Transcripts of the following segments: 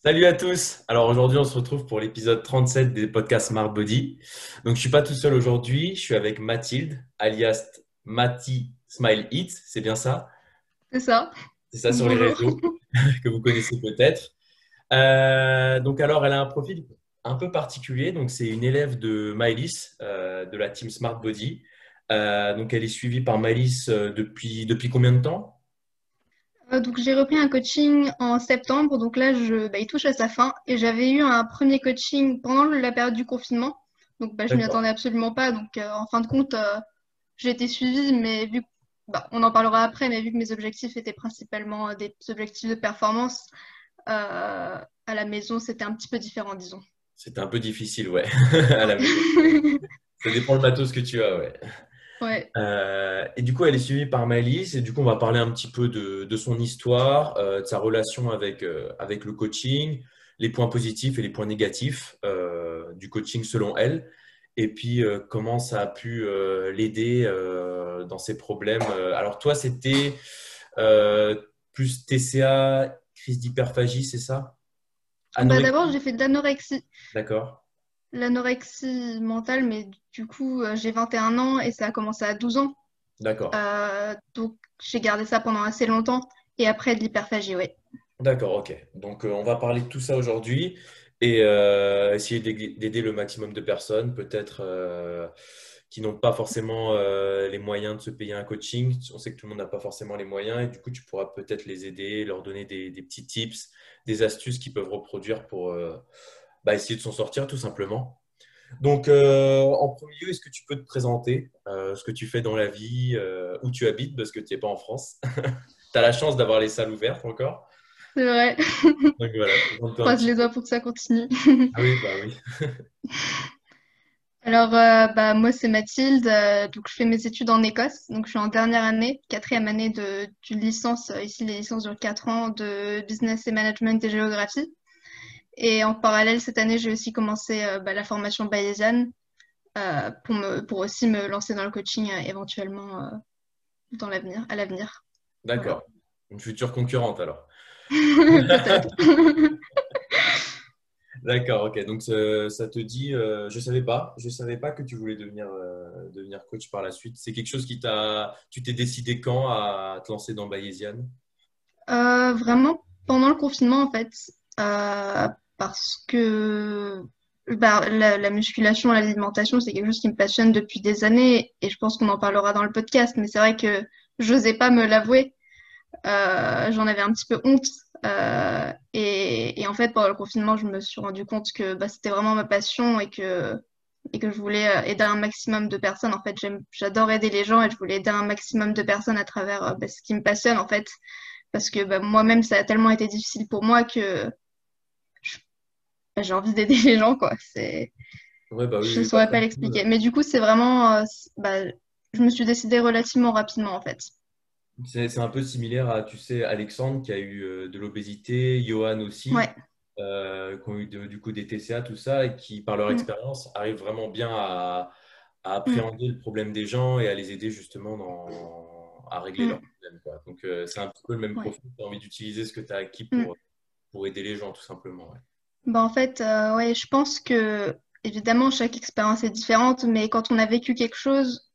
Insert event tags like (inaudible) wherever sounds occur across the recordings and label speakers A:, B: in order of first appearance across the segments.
A: Salut à tous. Alors aujourd'hui, on se retrouve pour l'épisode 37 des podcasts Smart Body. Donc je suis pas tout seul aujourd'hui, je suis avec Mathilde, alias Mati Smile Eat, c'est bien ça?
B: C'est ça.
A: C'est ça sur les réseaux (laughs) que vous connaissez peut-être. Euh, donc alors, elle a un profil un peu particulier. Donc c'est une élève de Mylis, euh, de la team Smart Body. Euh, donc elle est suivie par Mylis depuis, depuis combien de temps?
B: Donc j'ai repris un coaching en septembre, donc là je, bah, il touche à sa fin et j'avais eu un premier coaching pendant la période du confinement, donc bah, je m'y attendais absolument pas, donc euh, en fin de compte euh, j'ai été suivie, mais vu bah, on en parlera après, mais vu que mes objectifs étaient principalement des objectifs de performance à la maison, c'était un petit peu différent, disons.
A: C'était un peu difficile, ouais, (laughs) à la maison. (laughs) Ça dépend le matos que tu as, ouais. Euh, et du coup, elle est suivie par Maëlys. Et du coup, on va parler un petit peu de, son histoire, euh, de sa relation avec, euh, avec le coaching, les points positifs et les points négatifs du coaching selon elle. Et puis, comment ça a pu l'aider dans ses problèmes. Alors, toi, c'était plus TCA, crise d'hyperphagie, c'est ça?
B: Bah, D'abord, j'ai fait de l'anorexie.
A: D'accord
B: l'anorexie mentale, mais du coup, euh, j'ai 21 ans et ça a commencé à 12 ans.
A: D'accord.
B: Euh, donc, j'ai gardé ça pendant assez longtemps. Et après, de l'hyperphagie, oui.
A: D'accord, ok. Donc, euh, on va parler de tout ça aujourd'hui et essayer d'aider le maximum de personnes, peut-être qui n'ont pas forcément les moyens de se payer un coaching. On sait que tout le monde n'a pas forcément les moyens et du coup, tu pourras peut-être les aider, leur donner des, des, petits tips, des astuces qu'ils peuvent reproduire pour bah, essayer de s'en sortir tout simplement. Donc, euh, en premier lieu, est-ce que tu peux te présenter euh, ce que tu fais dans la vie, euh, où tu habites, parce que tu n'es pas en France? (laughs) Tu as la chance d'avoir les salles ouvertes encore?
B: C'est vrai. (laughs) Donc voilà. Croise les doigts pour que ça continue. (laughs)
A: ah oui, bah oui.
B: Alors, bah, moi, c'est Mathilde. donc, je fais mes études en Écosse. Donc, je suis en dernière année, quatrième année de, d'une licence. Ici, les licences durent quatre ans de business et management et géographie. Et en parallèle, cette année, j'ai aussi commencé euh, bah, la formation bayésienne euh, pour, pour aussi me lancer dans le coaching euh, éventuellement dans l'avenir, à l'avenir.
A: D'accord. Une future concurrente alors. (laughs) (laughs) D'accord, ok. Donc ça te dit, je ne savais pas, je savais pas que tu voulais devenir, devenir coach par la suite. C'est quelque chose qui t'a, tu t'es décidé quand à te lancer dans Bayesian
B: Vraiment pendant le confinement en fait parce que bah, la, musculation, l'alimentation, c'est quelque chose qui me passionne depuis des années et je pense qu'on en parlera dans le podcast, mais c'est vrai que j'osais pas me l'avouer. Euh, j'en avais un petit peu honte. Euh, et, en fait, pendant le confinement, je me suis rendu compte que bah, c'était vraiment ma passion et que, et que je voulais euh, aider un maximum de personnes. En fait, j'adore aider les gens et je voulais aider un maximum de personnes à travers bah, ce qui me passionne, en fait. Parce que moi-même, ça a tellement été difficile pour moi que (laughs) j'ai envie d'aider les gens, quoi. C'est...
A: bah
B: je ne saurais pas l'expliquer. Mais du coup, c'est vraiment. Euh, bah, je me suis décidée relativement rapidement, en fait.
A: C'est, un peu similaire à, tu sais, Alexandre qui a eu euh, de l'obésité, Johan aussi, euh, qui ont eu du coup des TCA, tout ça, et qui, par leur mm. expérience, arrivent vraiment bien à, appréhender mm. le problème des gens et à les aider justement dans, à régler mm. leurs problèmes. Quoi. Donc, c'est un petit peu le même profil. Tu as envie d'utiliser ce que tu as acquis pour, pour aider les gens, tout simplement. Ouais.
B: Bah, en fait, euh, ouais, je pense que évidemment chaque expérience est différente, mais quand on a vécu quelque chose,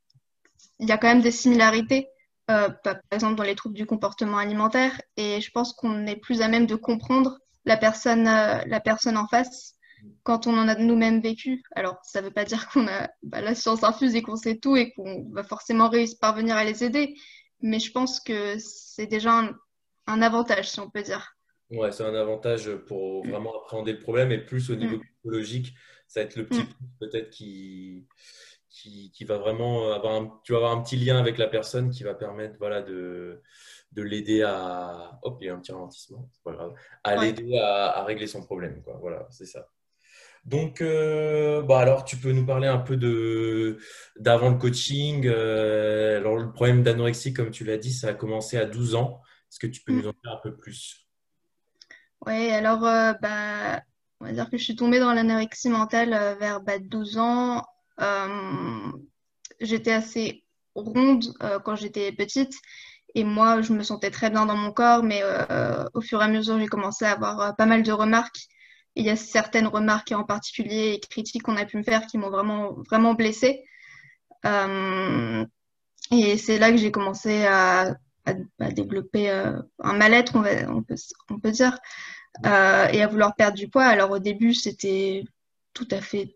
B: il y a quand même des similarités, euh, par exemple dans les troubles du comportement alimentaire, et je pense qu'on est plus à même de comprendre la personne, euh, la personne en face quand on en a nous-mêmes vécu. Alors, ça ne veut pas dire qu'on a bah, la science infuse et qu'on sait tout et qu'on va forcément réussir, parvenir à les aider, mais je pense que c'est déjà un avantage, si on peut dire.
A: Ouais, c'est un avantage pour vraiment appréhender le problème et plus au niveau mm. psychologique, ça va être le petit mm. peut-être qui, qui, va vraiment avoir un, tu vas avoir un petit lien avec la personne qui va permettre voilà, de, de l'aider à. Hop, il y a un petit ralentissement, c'est pas grave. À l'aider à, régler son problème. Quoi. Voilà, c'est ça. Donc, euh, bah alors, tu peux nous parler un peu de d'avant le coaching. Euh, alors, le problème d'anorexie, comme tu l'as dit, ça a commencé à 12 ans. Est-ce que tu peux mm. nous en dire un peu plus?
B: Oui, alors, euh, bah, on va dire que je suis tombée dans l'anorexie mentale euh, vers bah, 12 ans. Euh, j'étais assez ronde quand j'étais petite Et moi, je me sentais très bien dans mon corps, mais au fur et à mesure, j'ai commencé à avoir pas mal de remarques. il y a certaines remarques en particulier et critiques qu'on a pu me faire qui m'ont vraiment, vraiment blessée. Et c'est là que j'ai commencé à, à, développer un mal-être, on, on, peut, on peut dire, et à vouloir perdre du poids. Alors au début, c'était tout à fait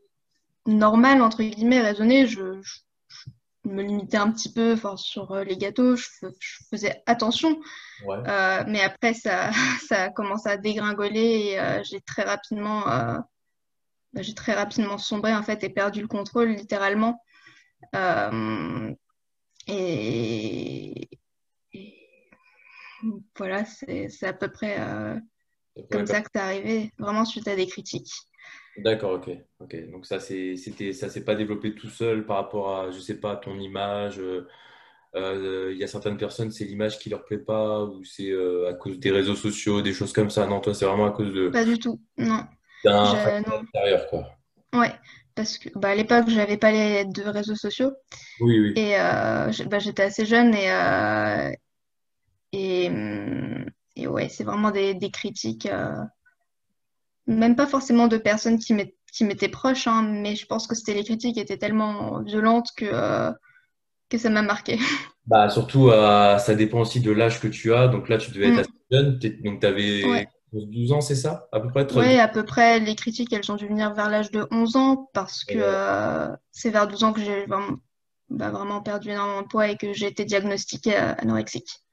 B: normal, entre guillemets, raisonné. Je, je, me limitais un petit peu sur euh, les gâteaux, je, faisais attention. Euh, mais après, ça, (laughs) ça a commencé à dégringoler et euh, j'ai très rapidement, bah, j'ai très rapidement sombré en fait et perdu le contrôle littéralement. Et... voilà, c'est à peu près comme ça que c'est arrivé, vraiment suite à des critiques.
A: D'accord, ok. ok. Donc ça, c'était, ça s'est pas développé tout seul par rapport à, je sais pas, ton image. Euh, euh, il y a certaines personnes, c'est l'image qui leur plaît pas ou c'est euh, à cause des réseaux sociaux, des choses comme ça. Non, toi, c'est vraiment à cause de
B: Pas du tout, non.
A: d'un facteur intérieur, quoi.
B: Ouais, parce que bah, à l'époque, j'avais pas les de réseaux sociaux
A: Oui, oui.
B: et bah, j'étais assez jeune et, et, et ouais, c'est vraiment des, des critiques même pas forcément de personnes qui m'étaient proches, hein, mais je pense que c'était les critiques qui étaient tellement violentes que, euh, que ça m'a marqué. (laughs)
A: Bah, surtout, euh, ça dépend aussi de l'âge que tu as. Donc là, tu devais être mm. assez jeune. Donc, tu avais 12 ans, c'est ça À peu près
B: Oui, à peu près. Les critiques, elles ont dû venir vers l'âge de 11 ans parce que euh, c'est vers 12 ans que j'ai vraiment, bah, vraiment, perdu énormément de poids et que j'ai été diagnostiquée anorexique.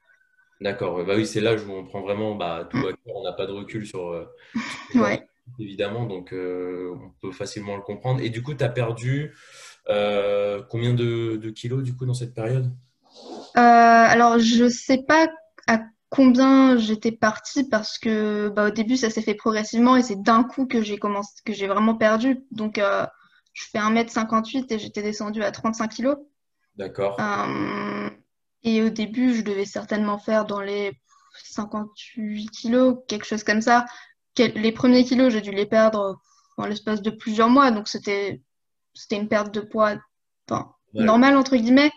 A: D'accord, bah oui, c'est là où on prend vraiment bah, tout mm. on n'a pas de recul sur, euh, évidemment, donc euh, on peut facilement le comprendre. Et du coup, tu as perdu euh, combien de, kilos du coup dans cette période?
B: Alors, je ne sais pas à combien j'étais partie parce que bah, au début, ça s'est fait progressivement et c'est d'un coup que j'ai commencé, que j'ai vraiment perdu. Donc, je fais 1m58 et j'étais descendue à 35 kilos.
A: D'accord.
B: Et au début, je devais certainement faire dans les 58 kilos, quelque chose comme ça. Les premiers kilos, j'ai dû les perdre dans l'espace de plusieurs mois. Donc, c'était une perte de poids normale, entre guillemets.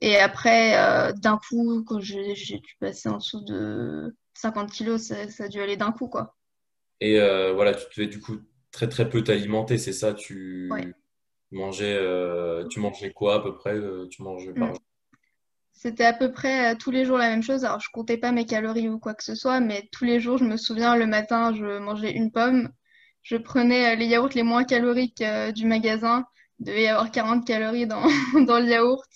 B: Et après, euh, d'un coup, quand j'ai dû passer en dessous de 50 kilos, ça, a dû aller d'un coup, quoi.
A: Et euh, voilà, tu devais du coup très très peu t'alimenter, c'est ça? Tu mangeais, euh, tu mangeais quoi à peu près Tu mangeais par mm.
B: C'était à peu près euh, tous les jours la même chose. Alors, je comptais pas mes calories ou quoi que ce soit, mais tous les jours, je me souviens, le matin, je mangeais une pomme. Je prenais euh, les yaourts les moins caloriques euh, du magasin. Il devait y avoir 40 calories dans, (laughs) dans le yaourt.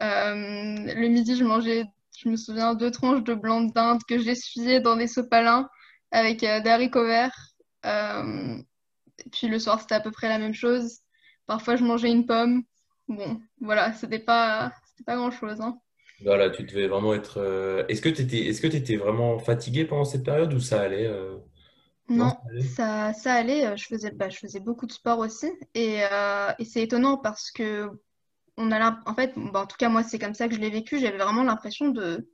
B: le midi, je mangeais, je me souviens, deux tranches de blanc d'Inde que j'essuyais dans des sopalins avec des haricots verts. puis le soir, c'était à peu près la même chose. Parfois, je mangeais une pomme. Bon, voilà, c'était pas, pas grand-chose. Hein.
A: Voilà, tu devais vraiment être. Euh, est-ce que tu étais, est-ce que étais vraiment fatigué pendant cette période ou ça allait euh,
B: Non, ça, ça allait. Je faisais, bah, je faisais beaucoup de sport aussi. Et, euh, et c'est étonnant parce que, on a en fait, bah, en tout cas, moi, c'est comme ça que je l'ai vécu. J'avais vraiment l'impression de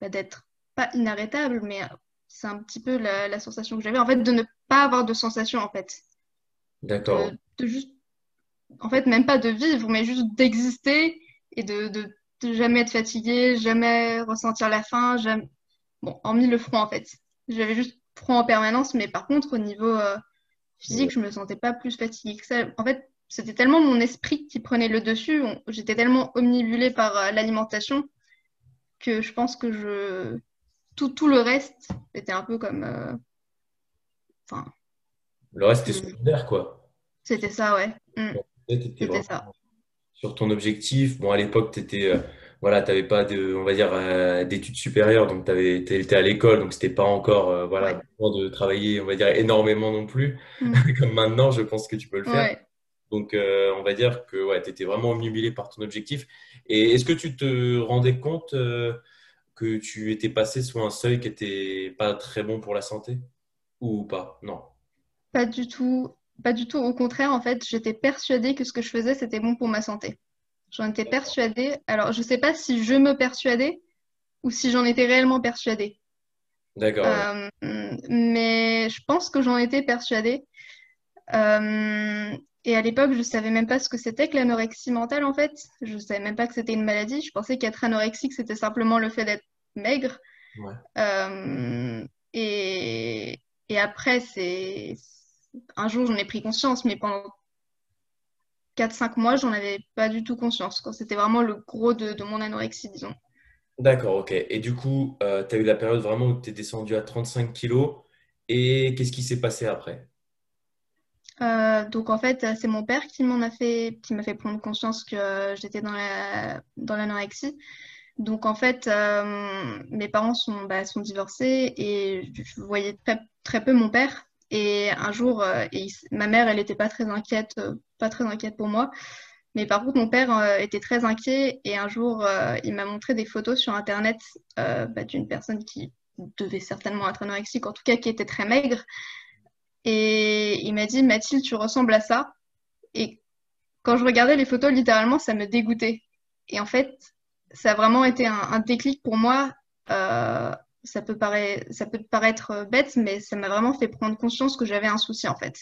B: bah, d'être pas inarrêtable, mais c'est un petit peu la, sensation que j'avais. En fait, de ne pas avoir de sensation, en fait.
A: D'accord.
B: de juste. En fait, même pas de vivre, mais juste d'exister et de, de, jamais être fatigué, jamais ressentir la faim, jamais... bon, hormis le froid en fait. J'avais juste froid en permanence, mais par contre, au niveau euh, physique, je me sentais pas plus fatiguée que ça. En fait, c'était tellement mon esprit qui prenait le dessus, j'étais tellement omnibulée par euh, l'alimentation que je pense que je tout, tout le reste était un peu comme euh,
A: enfin le reste était secondaire quoi
B: c'était ça ouais mm.
A: c'était ça sur ton objectif. Bon, à l'époque, tu étais, euh, voilà, t'avais pas de, on va dire, euh, d'études supérieures, donc tu étais à l'école, donc c'était pas encore, euh, voilà, de travailler, on va dire, énormément non plus. Mm. (laughs) Comme maintenant, je pense que tu peux le faire. Donc, on va dire que ouais, tu étais vraiment omnubilé par ton objectif. Et est-ce que tu te rendais compte que tu étais passé sous un seuil qui était pas très bon pour la santé? Ou pas? Non.
B: Pas du tout. Pas du tout. Au contraire, en fait, j'étais persuadée que ce que je faisais, c'était bon pour ma santé. J'en étais persuadée. Alors, je ne sais pas si je me persuadais ou si j'en étais réellement persuadée.
A: D'accord.
B: Euh, mais je pense que j'en étais persuadée. Euh, Et à l'époque, je ne savais même pas ce que c'était que l'anorexie mentale, en fait. Je ne savais même pas que c'était une maladie. Je pensais qu'être anorexique, c'était simplement le fait d'être maigre. Euh, et, et, après, c'est un jour, j'en ai pris conscience, mais pendant 4-5 mois, j'en avais pas du tout conscience. Quand c'était vraiment le gros de, de, mon anorexie, disons.
A: D'accord, ok. Et du coup, euh, tu as eu la période vraiment où tu es descendu à 35 kilos. Et qu'est-ce qui s'est passé après?
B: Euh, donc en fait, c'est mon père qui m'en a fait, qui m'a fait prendre conscience que j'étais dans la dans l'anorexie. Donc en fait, euh, mes parents sont, bah, sont divorcés et je voyais très, très peu mon père. Et un jour, euh, ma mère, elle n'était pas très inquiète, pas très inquiète pour moi. Mais par contre, mon père était très inquiet et un jour, il m'a montré des photos sur Internet bah, d'une personne qui devait certainement être anorexique, en tout cas qui était très maigre. Et il m'a dit, Mathilde, tu ressembles à ça. Et quand je regardais les photos, littéralement, ça me dégoûtait. Et en fait, ça a vraiment été un, déclic pour moi. Euh, ça, peut paraître, ça peut paraître bête, mais ça m'a vraiment fait prendre conscience que j'avais un souci, en fait.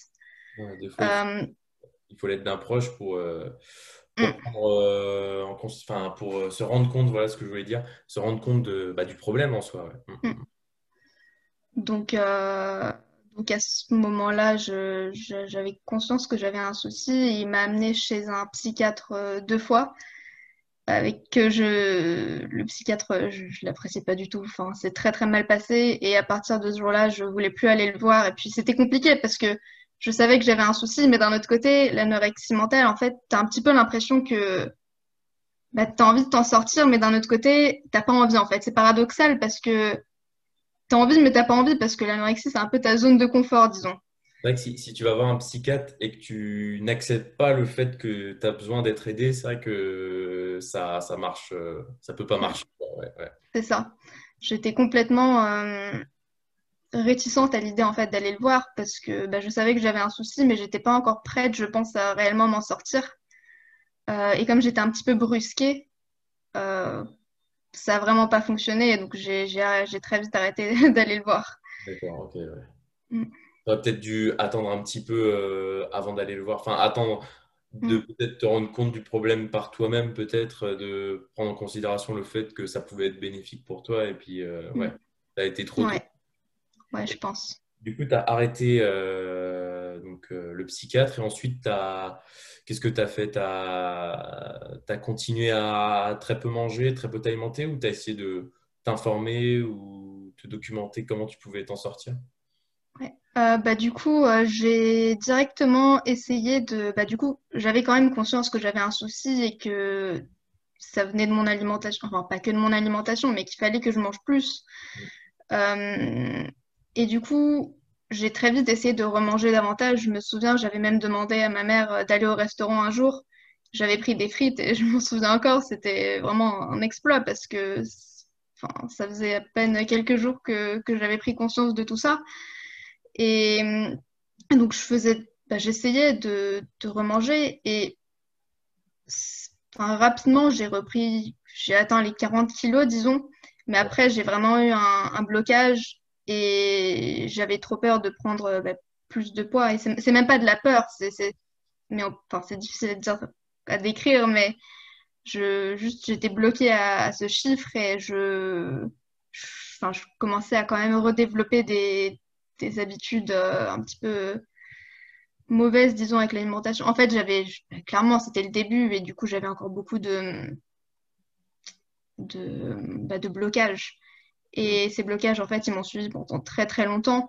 A: Euh, il faut l'être d'un proche pour, euh, pour, mm. en, pour se rendre compte, voilà ce que je voulais dire, se rendre compte de, bah, du problème en soi.
B: Mm. Mm. Donc, donc à ce moment-là, j'avais conscience que j'avais un souci. Il m'a amené chez un psychiatre euh, deux fois, avec que je, le psychiatre, je, ne l'appréciais pas du tout. Enfin, c'est très très mal passé. Et à partir de ce jour-là, je voulais plus aller le voir. Et puis c'était compliqué parce que je savais que j'avais un souci, mais d'un autre côté, l'anorexie mentale, en fait, tu as un petit peu l'impression que bah, tu as envie de t'en sortir, mais d'un autre côté, t'as pas envie en fait. C'est paradoxal parce que t'as envie, mais t'as pas envie parce que l'anorexie, c'est un peu ta zone de confort, disons.
A: C'est vrai que si, tu vas voir un psychiatre et que tu n'acceptes pas le fait que tu as besoin d'être aidé, c'est vrai que ça, ça marche, euh, ça peut pas marcher.
B: C'est ça. J'étais complètement euh, réticente à l'idée en fait d'aller le voir parce que bah, je savais que j'avais un souci, mais j'étais pas encore prête, je pense, à réellement m'en sortir. Euh, et comme j'étais un petit peu brusquée, ça a vraiment pas fonctionné. Donc, j'ai très vite arrêté (laughs) d'aller le voir.
A: D'accord, ok. Ouais. Mm. Tu aurais peut-être dû attendre un petit peu euh, avant d'aller le voir. Enfin, attendre de mm. peut-être te rendre compte du problème par toi-même, peut-être, euh, de prendre en considération le fait que ça pouvait être bénéfique pour toi. Et puis, euh, ouais, ça a été trop.
B: Ouais, ouais je pense.
A: Du coup, tu as arrêté donc, le psychiatre et ensuite, qu'est-ce que tu as fait? Tu as... as... continué à très peu manger, très peu t'alimenter ou tu as essayé de t'informer ou te documenter comment tu pouvais t'en sortir?
B: Euh, bah, du coup, euh, j'ai directement essayé de. Bah, du coup, j'avais quand même conscience que j'avais un souci et que ça venait de mon alimentation. Enfin, pas que de mon alimentation, mais qu'il fallait que je mange plus. Euh, et du coup, j'ai très vite essayé de remanger davantage. Je me souviens, j'avais même demandé à ma mère d'aller au restaurant un jour. J'avais pris des frites et je m'en souviens encore. C'était vraiment un exploit parce que enfin, ça faisait à peine quelques jours que, que j'avais pris conscience de tout ça. Et donc, je faisais, bah, j'essayais de, de, remanger et enfin, rapidement, j'ai repris, j'ai atteint les 40 kilos, disons. Mais après, j'ai vraiment eu un, blocage et j'avais trop peur de prendre bah, plus de poids. Et c'est même pas de la peur, c'est enfin, difficile à, dire, à décrire, mais je juste j'étais bloquée à, ce chiffre et je, enfin, je commençais à quand même redévelopper des, des habitudes euh, un petit peu mauvaises, disons, avec l'alimentation. En fait, j'avais clairement, c'était le début et du coup, j'avais encore beaucoup de de, bah, de blocage. Et ces blocages, en fait, ils m'ont suivi pendant très très longtemps.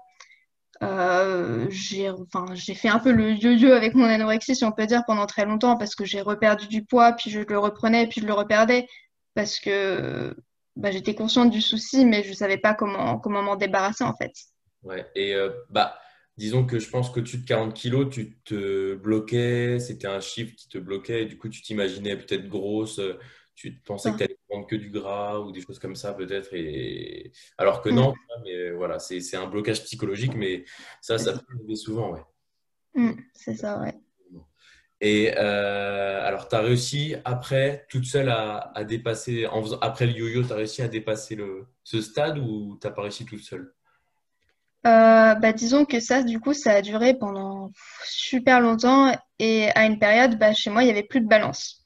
B: Euh, j'ai fait un peu le yo-yo avec mon anorexie, si on peut dire, pendant très longtemps, parce que j'ai reperdu du poids, puis je le reprenais, puis je le reperdais, parce que bah, j'étais consciente du souci, mais je ne savais pas comment comment m'en débarrasser, en fait.
A: Ouais, et euh, bah, disons que je pense qu'au-dessus de 40 kilos, tu te bloquais, c'était un chiffre qui te bloquait, et du coup, tu t'imaginais peut-être grosse tu pensais que tu allais prendre que du gras ou des choses comme ça peut-être et alors que non mm. mais voilà c'est un blocage psychologique mais ça ça peut arriver souvent ouais.
B: Mm, c'est ça ouais.
A: Et euh, alors tu as réussi après toute seule à, à dépasser en après le yo-yo tu as réussi à dépasser le, ce stade ou tu n'as pas réussi toute seule?
B: Euh, bah, disons que ça, du coup, ça a duré pendant super longtemps et à une période, bah, chez moi, il n'y avait plus de balance.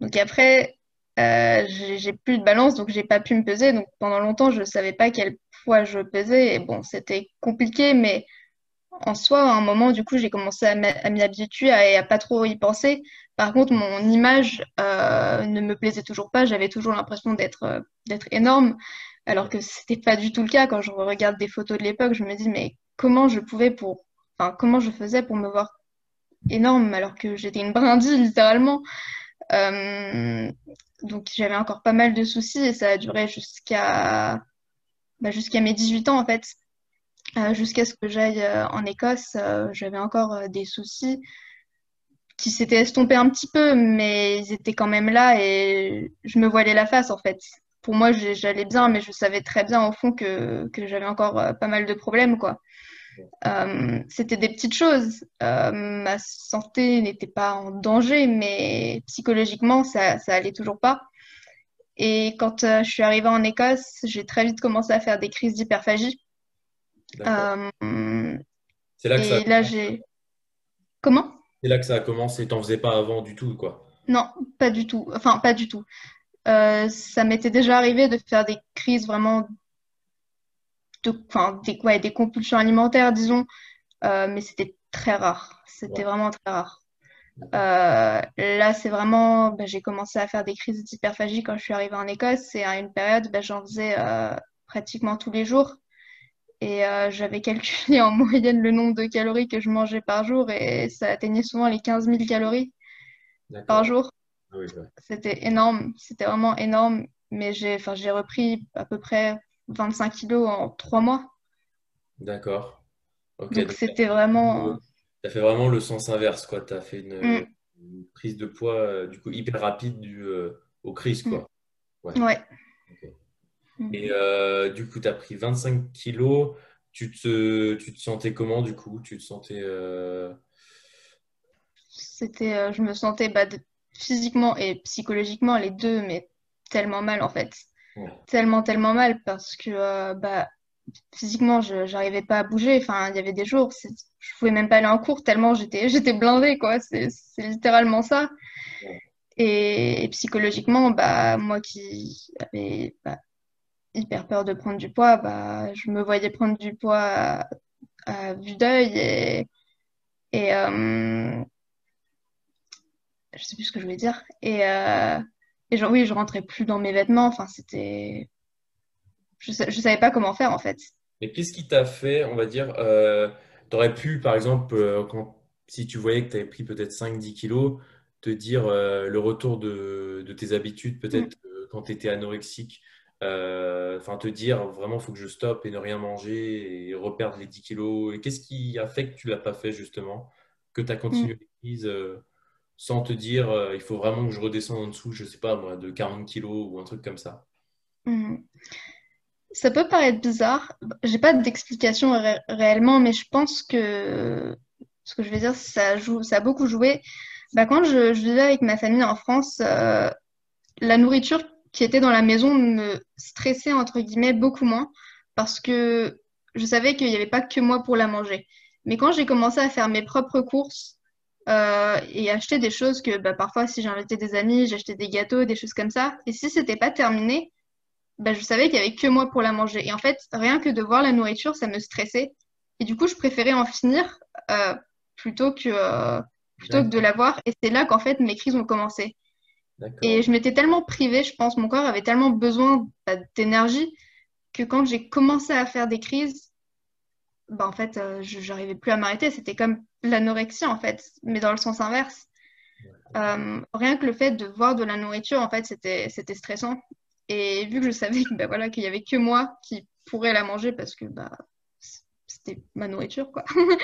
B: Donc après, euh, j'ai plus de balance, donc j'ai pas pu me peser. Donc pendant longtemps, je savais pas quel poids je pesais. Et bon, c'était compliqué, mais en soi, à un moment, du coup, j'ai commencé à m'y habituer et à pas trop y penser. Par contre, mon image euh, ne me plaisait toujours pas. J'avais toujours l'impression d'être euh, d'être énorme, alors que c'était pas du tout le cas. Quand je regarde des photos de l'époque, je me dis, mais comment je pouvais pour, enfin, comment je faisais pour me voir énorme alors que j'étais une brindille littéralement. Euh, donc j'avais encore pas mal de soucis et ça a duré jusqu'à bah, jusqu'à mes 18 ans en fait. Euh, jusqu'à ce que j'aille euh, en Écosse, j'avais encore des soucis qui s'étaient estompés un petit peu, mais ils étaient quand même là et je me voilais la face en fait. Pour moi, j'allais bien, mais je savais très bien au fond que, que j'avais encore euh, pas mal de problèmes, quoi. Euh, c'était des petites choses. Euh, ma santé n'était pas en danger, mais psychologiquement, ça, ça allait toujours pas. Et quand euh, je suis arrivée en Écosse, j'ai très vite commencé à faire des crises d'hyperphagie.
A: C'est là que ça a
B: et là,
A: commencé.
B: j'ai... Comment?
A: C'est là que ça a commencé. T'en faisais pas avant du tout, quoi.
B: Non, pas du tout. Enfin, pas du tout. Euh, ça m'était déjà arrivé de faire des crises vraiment de, enfin, des, ouais, des compulsions alimentaires, disons, euh, mais c'était très rare. C'était
A: Ouais.
B: vraiment très rare. Euh, là, c'est vraiment, bah, j'ai commencé à faire des crises d'hyperphagie quand je suis arrivée en Écosse et à une période, bah, j'en faisais pratiquement tous les jours. Et j'avais calculé (laughs) en moyenne le nombre de calories que je mangeais par jour et ça atteignait souvent les 15 000 calories par jour.
A: Ah oui.
B: C'était énorme, c'était vraiment énorme. Mais j'ai, enfin, j'ai repris à peu près 25 kilos en trois mois.
A: D'accord.
B: Donc c'était
A: fait,
B: vraiment...
A: le- t'as fait vraiment le sens inverse, quoi. T'as fait une,
B: Mm,
A: une prise de poids, euh, du coup, hyper rapide du, euh, aux crises,
B: mm,
A: quoi. Ouais.
B: ouais.
A: ok. Et
B: Mm.
A: euh, du coup, tu as pris 25 kilos. Tu te, tu te sentais comment, du coup? Tu te sentais... euh,
B: C'était, je me sentais bah, de- physiquement et psychologiquement les deux, mais tellement mal en fait.
A: ouais.
B: Tellement, tellement mal parce que euh, bah, physiquement, je j'arrivais pas à bouger. Enfin, il y avait des jours, je pouvais même pas aller en cours tellement j'étais (laughs) j'étais blindée, quoi. C'est c'est littéralement ça.
A: Ouais.
B: Et, et psychologiquement, bah, moi qui avais bah, hyper peur de prendre du poids, bah, je me voyais prendre du poids à, à vue d'œil et, et euh, je sais plus ce que je voulais dire. Et, euh, et genre, oui, je rentrais plus dans mes vêtements. Enfin, c'était. Je, je savais pas comment faire en fait.
A: Et qu'est-ce qui t'a fait, on va dire, euh, tu aurais pu, par exemple, euh, quand, si tu voyais que tu avais pris peut-être cinq dix kilos, te dire euh, le retour de, de tes habitudes,
B: Mm,
A: peut-être euh, quand tu étais anorexique, enfin te dire vraiment, il faut que je stoppe et ne rien manger et reperdre les 10 kilos. Et qu'est-ce qui a fait que tu l'as pas fait justement, que tu as
B: mm,
A: continué euh, sans te dire, euh, il faut vraiment que je redescende en dessous, je sais pas moi, de 40 kilos ou un truc comme ça.
B: mm. Ça peut paraître bizarre. J'ai pas d'explication ré- réellement, mais je pense que ce que je vais dire, ça joue, ça a beaucoup joué. Bah, quand je, je vivais avec ma famille en France, euh, la nourriture qui était dans la maison me stressait entre guillemets beaucoup moins parce que je savais qu'il n'y avait pas que moi pour la manger. Mais quand j'ai commencé à faire mes propres courses euh, et acheter des choses que bah, parfois si j'invitais des amis, j'achetais des gâteaux, des choses comme ça, et si c'était pas terminé, bah, je savais qu'il y avait que moi pour la manger. Et en fait, rien que de voir la nourriture, ça me stressait. Et du coup, je préférais en finir euh, plutôt que, euh, plutôt que de
A: D'accord,
B: la voir. Et c'est là qu'en fait mes crises ont commencé. Et je m'étais tellement privée, je pense, mon corps avait tellement besoin bah, d'énergie que quand j'ai commencé à faire des crises, bah, en fait, euh, je n'arrivais plus à m'arrêter. C'était comme l'anorexie, en fait, mais dans le sens inverse. Euh, rien que le fait de voir de la nourriture, en fait, c'était, stressant. Et vu que je savais que, bah, voilà, qu'il y avait que moi qui pourrais la manger parce que bah, c'était ma nourriture, quoi, (laughs)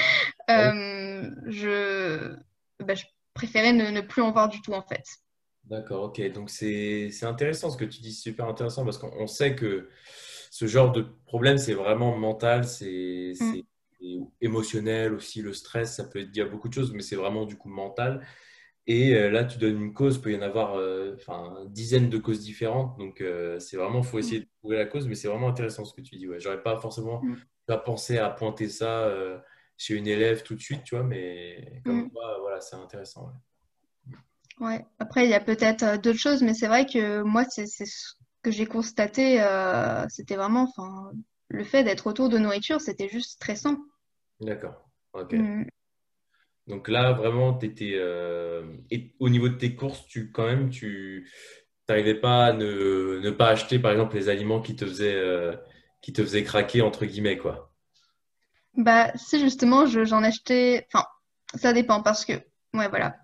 A: Ah
B: euh, je, bah, je préférais ne, ne plus en voir du tout, en fait.
A: D'accord, ok. Donc c'est intéressant ce que tu dis, c'est super intéressant parce qu'on on sait que ce genre de problème, c'est vraiment mental, c'est
B: Mm,
A: c'est émotionnel aussi, le stress, ça peut être dit à beaucoup de choses, mais c'est vraiment du coup mental. Et euh, là, tu donnes une cause, il peut y en avoir euh, enfin, dizaines de causes différentes. Donc, euh, c'est vraiment, il faut essayer de trouver la cause, mais c'est vraiment intéressant ce que tu dis. Ouais. J'aurais pas forcément
B: Mm.
A: pas pensé à pointer ça chez une élève tout de suite, tu vois, mais comme
B: Mm.
A: quoi, voilà, c'est intéressant.
B: Ouais. Après, il y a peut-être euh, d'autres choses, mais c'est vrai que moi, c'est ce que j'ai constaté, euh, c'était vraiment, enfin, le fait d'être autour de nourriture, c'était juste stressant.
A: D'accord. Ok.
B: Mm.
A: Donc là, vraiment, tu étais. Et au niveau de tes courses, tu, quand même, tu n'arrivais pas à ne, ne pas acheter, par exemple, les aliments qui te faisaient, euh, qui te faisaient craquer, entre guillemets, quoi?
B: Bah, si justement, je- j'en achetais, enfin, ça dépend parce que, ouais, voilà.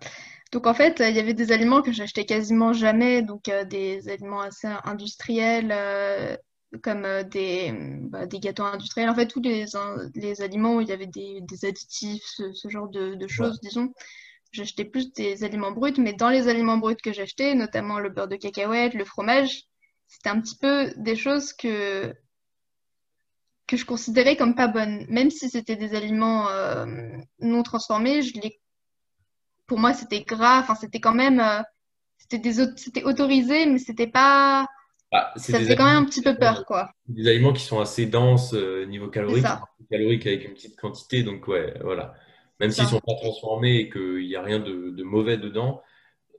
B: Donc en fait, il y avait des aliments que j'achetais quasiment jamais, donc euh, des aliments assez industriels, euh, comme euh, des, bah, des gâteaux industriels. En fait, tous les, les aliments où il y avait des, des additifs, ce, ce genre de, de
A: Ouais.
B: choses, disons. J'achetais plus des aliments bruts, mais dans les aliments bruts que j'achetais, notamment le beurre de cacahuète, le fromage, c'était un petit peu des choses que, que je considérais comme pas bonnes. Même si c'était des aliments euh, non transformés, je les... pour moi, c'était gras, enfin, c'était quand même... euh, c'était des... autorisé, mais c'était pas...
A: Ah, c'est
B: Ça faisait quand même un petit peu peur, quoi.
A: des aliments qui sont assez denses euh, niveau calorique, calorique avec une petite quantité. Donc, ouais, voilà. Même s'ils ne sont pas transformés et qu'il n'y a rien de, de mauvais dedans,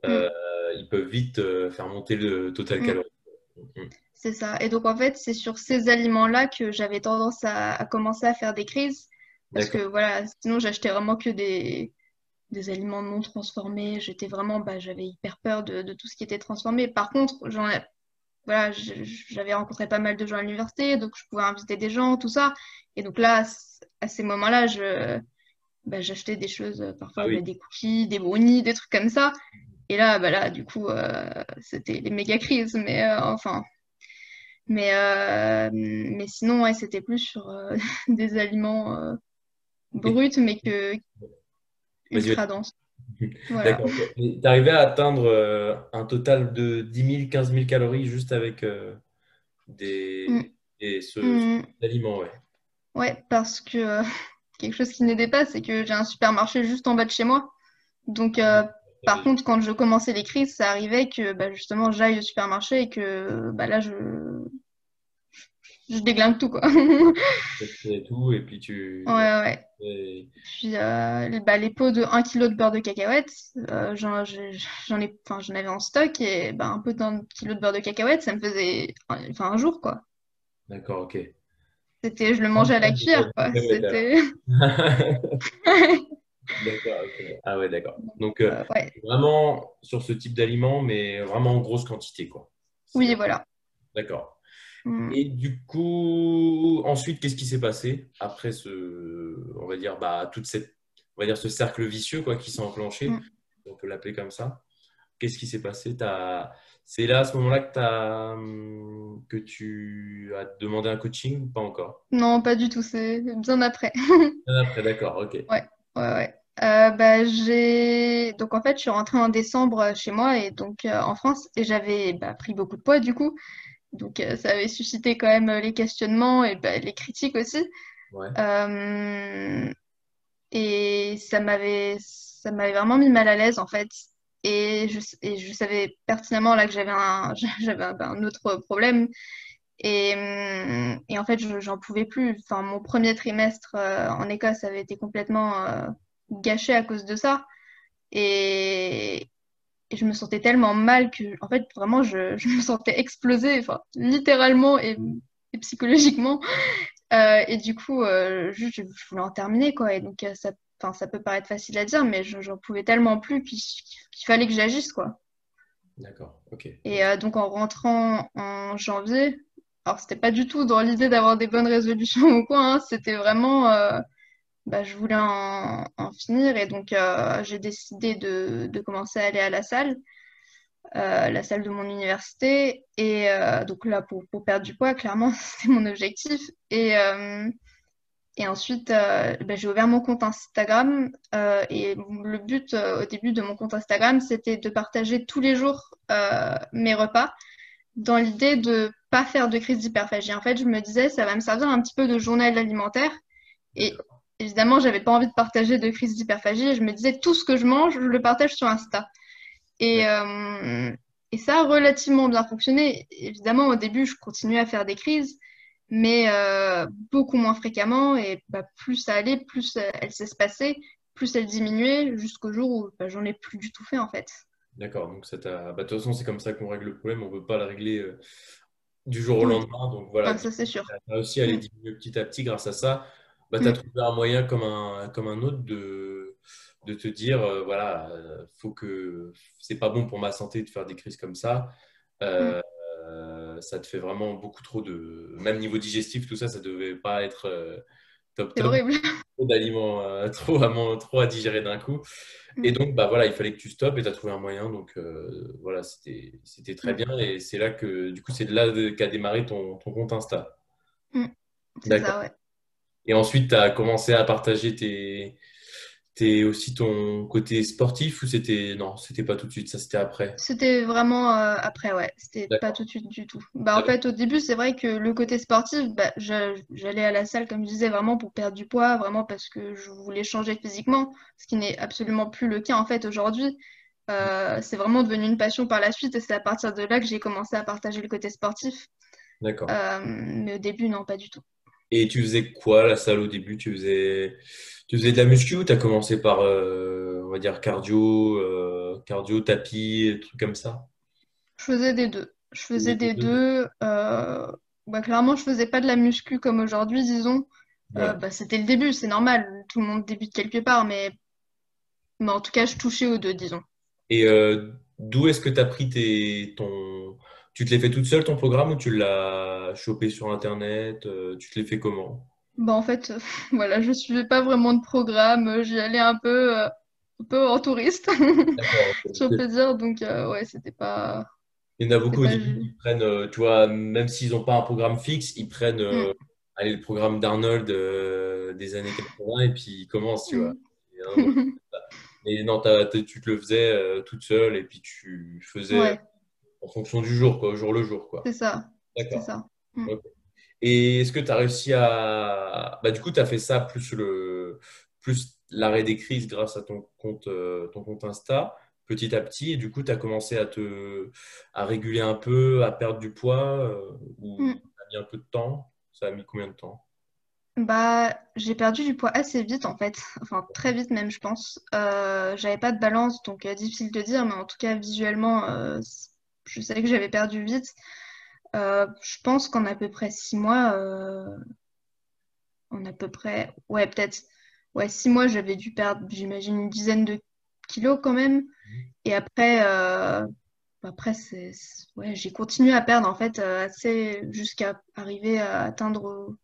B: Mm,
A: euh, ils peuvent vite euh, faire monter le total
B: mm.
A: calorique. Mm.
B: C'est ça. Et donc, en fait, c'est sur ces aliments-là que j'avais tendance à, à commencer à faire des crises. Parce que, voilà, sinon, j'achetais vraiment que des, des aliments non transformés. J'étais vraiment, bah, j'avais hyper peur de, de tout ce qui était transformé. Par contre, j'en ai, voilà, j'avais rencontré pas mal de gens à l'université, donc je pouvais inviter des gens, tout ça. Et donc là, à ces moments-là, je, bah, j'achetais des choses, euh,
A: Ah
B: parfois
A: oui.
B: des cookies, des brownies, des trucs comme ça. Et là, bah là, du coup, euh, c'était les méga crises. Mais euh, enfin. Mais, euh, mais sinon, ouais, c'était plus sur (laughs) des aliments bruts, mais que ultra denses. Voilà.
A: D'accord. Tu arrivais à atteindre euh, un total de 10 000, 15 000 calories juste avec euh,
B: Mm,
A: des, ce,
B: mm.
A: type d'aliments, ouais.
B: Ouais, parce que euh, (laughs) quelque chose qui n'aidait pas, c'est que j'ai un supermarché juste en bas de chez moi. Donc, euh, par contre, quand je commençais les crises, ça arrivait que bah, justement j'aille au supermarché et que bah, là, je, je déglingue tout, quoi.
A: Et tout, et puis tu.
B: Ouais, ouais.
A: et-
B: Puis euh, les- bah, les pots de 1 kg de beurre de cacahuète, euh, j'en ai, enfin, j'en avais en stock et bah, un peu d'un kilo de beurre de cacahuète, ça me faisait un, enfin, un jour, quoi.
A: D'accord, ok.
B: C'était, je le mangeais à la cuillère, quoi. C'était. (laughs)
A: D'accord, ok. Ah ouais, d'accord. Donc, euh,
B: Euh, ouais.
A: vraiment sur ce type d'aliments, mais vraiment en grosse quantité, quoi.
B: Oui, voilà.
A: D'accord.
B: Mm.
A: Et du coup, ensuite, qu'est-ce qui s'est passé après ce, on va dire, bah, toute cette, on va dire ce cercle vicieux, quoi, qui s'est enclenché,
B: Mm.
A: on peut l'appeler comme ça. Qu'est-ce qui s'est passé? C'est là, à ce moment-là, que, t'as, hum, que tu as demandé un coaching ou pas encore?
B: Non, pas du tout, c'est bien après. (laughs)
A: Ah, Après, d'accord, ok.
B: Ouais, ouais, ouais. Euh, bah, j'ai... Donc en fait, je suis rentrée en décembre chez moi et donc euh, en France et j'avais bah, pris beaucoup de poids du coup. Donc euh, ça avait suscité quand même euh, les questionnements et bah, les critiques aussi.
A: Ouais,
B: Euh, et ça m'avait ça m'avait vraiment mis mal à l'aise en fait. Et je, et je savais pertinemment là que j'avais un, (laughs) j'avais un, un autre problème. Et, hum, et en fait, je- j'en pouvais plus. Enfin, mon premier trimestre euh, en Écosse avait été complètement euh, gâché à cause de ça. Et, et je me sentais tellement mal que, en fait, vraiment, je, je me sentais exploser, enfin, littéralement et, et psychologiquement. Euh, et du coup, euh, juste, je, je voulais en terminer, quoi. Et donc, euh, ça, enfin, ça peut paraître facile à dire, mais je- j'en pouvais tellement plus qu'il fallait que j'agisse, quoi.
A: d'accord, ok.
B: Et euh, donc, en rentrant en janvier, alors, c'était pas du tout dans l'idée d'avoir des bonnes résolutions (laughs) ou quoi, hein, c'était vraiment, bah, je voulais en, finir. Et donc, euh, j'ai décidé de, de commencer à aller à la salle euh, la salle de mon université. Et euh, donc là, pour, pour perdre du poids, clairement, (laughs) c'était mon objectif. Et, et ensuite, ben, j'ai ouvert mon compte Instagram. et le but au début de mon compte Instagram, c'était de partager tous les jours mes repas dans l'idée de pas faire de crise d'hyperphagie. En fait, je me disais, ça va me servir un petit peu de journal alimentaire. Et évidemment, j'avais pas envie de partager de crise d'hyperphagie et je me disais tout ce que je mange, je le partage sur Insta. Et, euh, et ça a relativement bien fonctionné. Évidemment, au début, je continuais à faire des crises, mais euh, beaucoup moins fréquemment. Et bah, plus ça allait, plus elle s'espacait, plus elle diminuait, jusqu'au jour où bah, j'en ai plus du tout fait en fait.
A: D'accord, donc ça. Bah, de toute façon, c'est comme ça qu'on règle le problème. On ne peut pas le régler euh, du jour au lendemain. Donc voilà,
B: ah, ça c'est sûr.
A: Tu as réussi à aller mm. diminuer petit à petit grâce à ça. Bah, tu as mm. trouvé un moyen comme un, comme un autre de, de te dire euh, voilà, euh, faut que c'est pas bon pour ma santé de faire des crises comme ça. Euh, mm. Ça te fait vraiment beaucoup trop de. Même niveau digestif, tout ça, ça devait pas être top top.
B: horrible.
A: Trop d'aliments, (laughs) trop, à, trop à digérer d'un coup. Et donc, bah, voilà, il fallait que tu stoppes et tu as trouvé un moyen. Donc, voilà, c'était très bien. Et c'est là que, du coup, c'est de là qu'a démarré ton, ton, compte Insta.
B: C'est ça, ouais.
A: Et ensuite, tu as commencé à partager tes, tes, aussi ton côté sportif ou c'était non, c'était pas tout de suite, ça c'était après?
B: C'était vraiment euh, après, ouais. C'était pas tout de suite du tout. Bah, en fait, au début, c'est vrai que le côté sportif, bah, j'allais à la salle, comme je disais, vraiment pour perdre du poids, vraiment parce que je voulais changer physiquement, ce qui n'est absolument plus le cas en fait aujourd'hui. Euh, c'est vraiment devenu une passion par la suite et c'est à partir de là que j'ai commencé à partager le côté sportif.
A: D'accord.
B: Euh, mais au début, non, pas du tout.
A: Et tu faisais quoi la salle au début? Tu faisais, tu faisais de la muscu ou tu as commencé par, euh, on va dire, cardio, euh, cardio, tapis, trucs comme ça?
B: Je faisais des deux. Je faisais des deux. Euh, bah, clairement, je faisais pas de la muscu comme aujourd'hui, disons. Bah, c'était le début, c'est normal. Tout le monde débute quelque part, mais, mais en tout cas, je touchais aux deux, disons.
A: Et d'où est-ce que tu as pris tes, ton, tu te l'es fait toute seule ton programme ou tu l'as chopé sur Internet euh, Tu te l'es fait comment?
B: Bah en fait, (laughs) voilà, je suivais pas vraiment de programme. J'y allais un peu, euh, un peu en touriste, (laughs) peut dire. Donc euh, ouais, c'était pas.
A: Il y en a beaucoup qui prennent, tu vois, même s'ils n'ont pas un programme fixe, ils prennent mm. allez, le programme d'Arnold des années 80 et puis ils commencent, tu vois. Mm. Et, non, tu te le faisais toute seule et puis tu faisais en fonction du jour, quoi, au jour le jour.
B: C'est ça. C'est ça.
A: Mm. Et est-ce que tu as réussi à. Bah, du coup, tu as fait ça plus, le... plus l'arrêt des crises grâce à ton compte, euh, ton compte Insta, petit à petit. Et du coup, tu as commencé à te à réguler un peu, à perdre du poids euh, Ou mm. ça a mis un peu de temps? Ça a mis combien de temps?
B: Bah, j'ai perdu du poids assez vite en fait, enfin très vite même je pense. Euh, j'avais pas de balance donc difficile de dire, mais en tout cas visuellement je savais que j'avais perdu vite. Euh, je pense qu'en à peu près six mois, euh, en à peu près, ouais, peut-être, ouais, six mois, j'avais dû perdre, j'imagine, une dizaine de kilos quand même. Et après, euh, après c'est, ouais, j'ai continué à perdre en fait assez jusqu'à arriver à atteindre,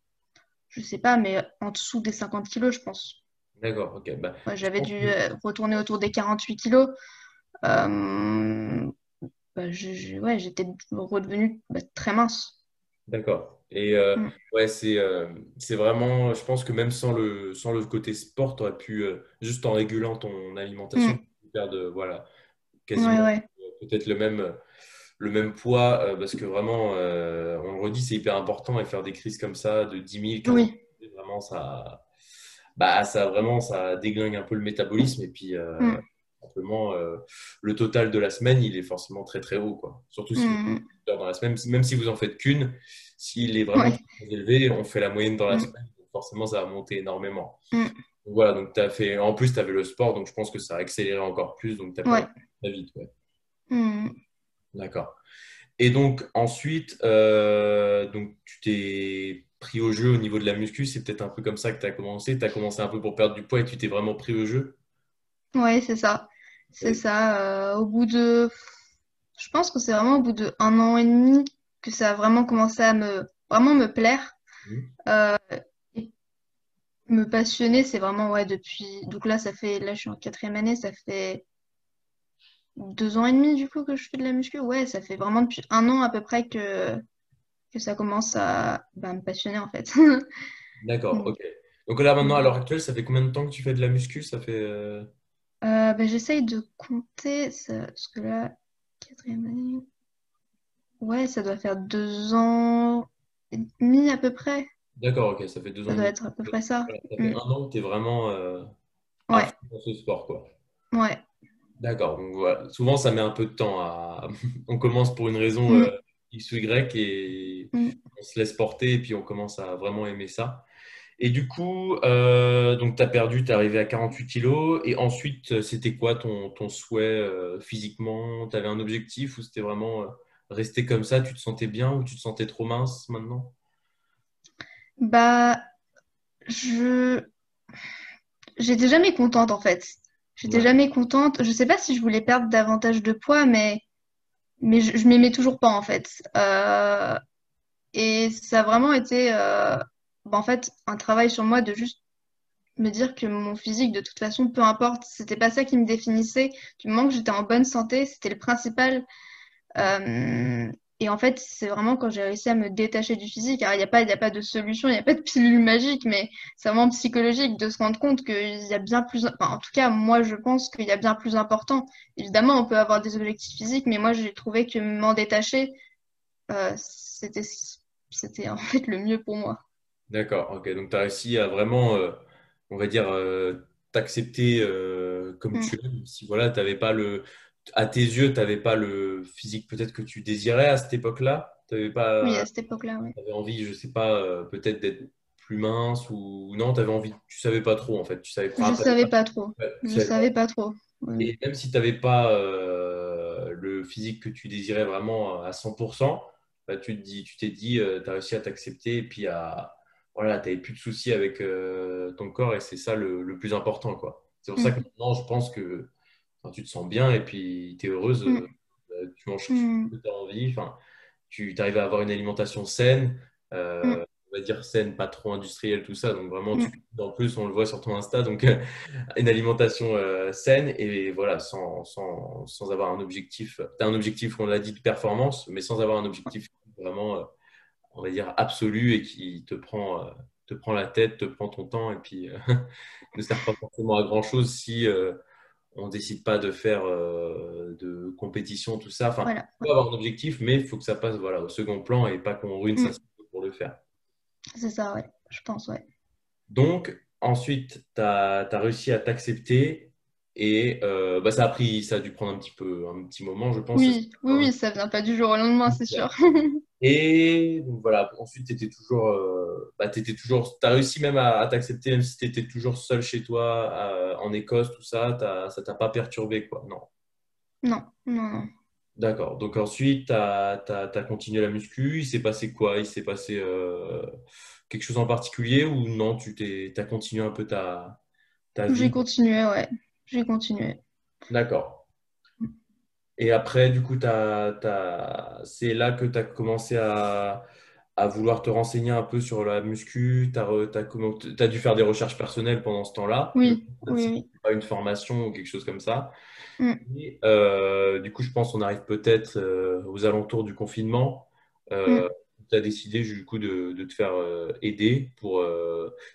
B: je sais pas, mais en dessous des 50 kilos, je pense.
A: D'accord, ok.
B: Bah, j'avais dû retourner autour des 48 kilos. Bah, j'étais redevenue bah, très mince.
A: D'accord. Et euh, mm. ouais, c'est euh, vraiment, je pense que même sans le, sans le côté sport, tu aurais pu, euh, juste en régulant ton alimentation, mm. perdre voilà, quasiment peut-être le même, le même poids, parce que vraiment, on le redit, c'est hyper important et faire des crises comme ça de 10 000, vraiment, ça, bah, ça, vraiment, ça déglingue un peu le métabolisme et puis. Mm simplement euh, le total de la semaine, il est forcément très très haut. Quoi. Surtout si vous mm. dans la semaine, même si vous en faites qu'une, s'il est vraiment très élevé, on fait la moyenne dans la mm. semaine, forcément ça va monter énormément. Mm. voilà, donc tu as fait, en plus tu avais le sport, donc je pense que ça a accéléré encore plus, donc tu as fait très vite. D'accord. Et donc ensuite, euh, donc, tu t'es pris au jeu au niveau de la muscu, c'est peut-être un peu comme ça que tu as commencé. Tu as commencé un peu pour perdre du poids et tu t'es vraiment pris au jeu?
B: Ouais, c'est ça. C'est ça. Euh, au bout de. Je pense que c'est vraiment au bout de un an et demi que ça a vraiment commencé à me vraiment me plaire. Mmh. Euh, me passionner, c'est vraiment ouais depuis. Donc là, ça fait. Là, je suis en quatrième année, ça fait deux ans et demi du coup que je fais de la muscu. Ouais, ça fait vraiment depuis un an à peu près que, que ça commence à bah, me passionner en fait. (laughs)
A: D'accord, ok. Donc là maintenant, à l'heure actuelle, ça fait combien de temps que tu fais de la muscu? Ça fait. Euh,
B: euh, ben, j'essaye de compter, ça, parce que là, quatrième année. Ouais, ça doit faire deux ans et demi à peu près.
A: D'accord, ok, ça fait deux ans.
B: Ça doit être à peu près ça.
A: Ça fait
B: Mm.
A: un an que tu es vraiment euh,
B: Ouais,
A: dans ce sport, quoi.
B: ouais.
A: D'accord, donc voilà. Souvent ça met un peu de temps à. (laughs) On commence pour une raison
B: Mm,
A: euh, X ou Y et
B: mm.
A: on se laisse porter et puis on commence à vraiment aimer ça. Et du coup, euh, donc tu as perdu, tu es arrivé à 48 kilos et ensuite euh, c'était quoi ton, ton souhait euh, physiquement? Tu avais un objectif ou c'était vraiment euh, rester comme ça? Tu te sentais bien ou tu te sentais trop mince maintenant?
B: Bah, je j'étais jamais contente en fait. J'étais
A: Ouais,
B: jamais contente. Je sais pas si je voulais perdre davantage de poids, mais mais je, je m'aimais toujours pas en fait. Et ça a vraiment été en fait un travail sur moi de juste me dire que mon physique, de toute façon, peu importe, c'était pas ça qui me définissait. Du moment que j'étais en bonne santé, c'était le principal. Euh, et en fait, c'est vraiment quand j'ai réussi à me détacher du physique. Alors, il n'y a pas, a pas de solution, il n'y a pas de pilule magique, mais c'est vraiment psychologique de se rendre compte qu'il y a bien plus. En tout cas, moi, je pense qu'il y a bien plus important. Évidemment, on peut avoir des objectifs physiques, mais moi, j'ai trouvé que m'en détacher, euh, c'était en fait le mieux pour moi.
A: D'accord, ok. Donc tu as réussi à vraiment, euh, on va dire, euh, t'accepter euh, comme tu
B: Mm.
A: es, même si voilà, t'avais pas le. À tes yeux, tu n'avais pas le physique peut-être que tu désirais à cette époque-là? Tu avais
B: Oui,
A: pas
B: à cette époque-là, oui.
A: T'avais envie, je sais pas, peut-être d'être plus mince ou non, t'avais envie, tu savais pas trop en fait, tu savais
B: Je
A: pas, t'avais
B: savais
A: pas-
B: pas trop.
A: ouais, tu
B: Je
A: savais pas.
B: savais pas trop.
A: Et même si t'avais pas euh, le physique que tu désirais vraiment à 100%, bah, tu te dis, tu t'es dit, tu as réussi à t'accepter et puis à, voilà, t'avais plus de soucis avec euh, ton corps et c'est ça le, le plus important quoi. C'est pour ça que
B: Mm.
A: maintenant, je pense que enfin, tu te sens bien et puis tu es heureuse,
B: Mm.
A: euh, tu manges ce
B: Mm.
A: que tu as envie, tu arrives à avoir une alimentation saine,
B: Mm.
A: euh, on va dire saine, pas trop industrielle, tout ça. Donc vraiment, tu,
B: Mm.
A: en plus, on le voit sur ton Insta, donc euh, (laughs) une alimentation euh, saine et voilà, sans, sans, sans avoir un objectif. Tu as un objectif, on l'a dit, de performance, mais sans avoir un objectif vraiment, euh, on va dire, absolu et qui te prend, euh, te prend la tête, te prend ton temps et puis euh, (laughs) ne sert pas forcément à grand-chose si euh, on décide pas de faire de compétition, tout ça. Enfin,
B: Voilà.
A: on peut avoir un objectif, mais il faut que ça passe voilà, au second plan et pas qu'on ruine sa
B: Mm.
A: pour le faire.
B: C'est ça, ouais. Je pense, ouais.
A: Donc, ensuite, tu as, réussi à t'accepter et bah, ça a pris, ça a dû prendre un petit peu, un petit moment, je pense.
B: Oui, oui, oui, ça vient pas du jour au lendemain, c'est sûr. (laughs)
A: Et donc voilà, ensuite, tu étais toujours, euh, bah, toujours, tu as réussi même à, à t'accepter, même si tu étais toujours seul chez toi à- en Écosse, tout ça, t'as- ça t'a pas perturbé, quoi. Non.
B: Non, non, non.
A: D'accord. Donc ensuite, tu as, continué la muscu. Il s'est passé quoi? Il s'est passé euh, quelque chose en particulier ou non, tu t'es, t'as continué un peu ta, ta
B: J'ai continué, ouais. J'ai continué.
A: D'accord. Et après, du coup, c'est là que tu as commencé à, à vouloir te renseigner un peu sur la muscu. Tu as, dû faire des recherches personnelles pendant ce temps-là.
B: Oui,
A: pas une formation ou quelque chose comme ça.
B: Mm,
A: Et, euh, du coup, je pense qu'on arrive peut-être euh, aux alentours du confinement. Euh,
B: mm.
A: tu as décidé du coup de, de te faire euh, aider pour.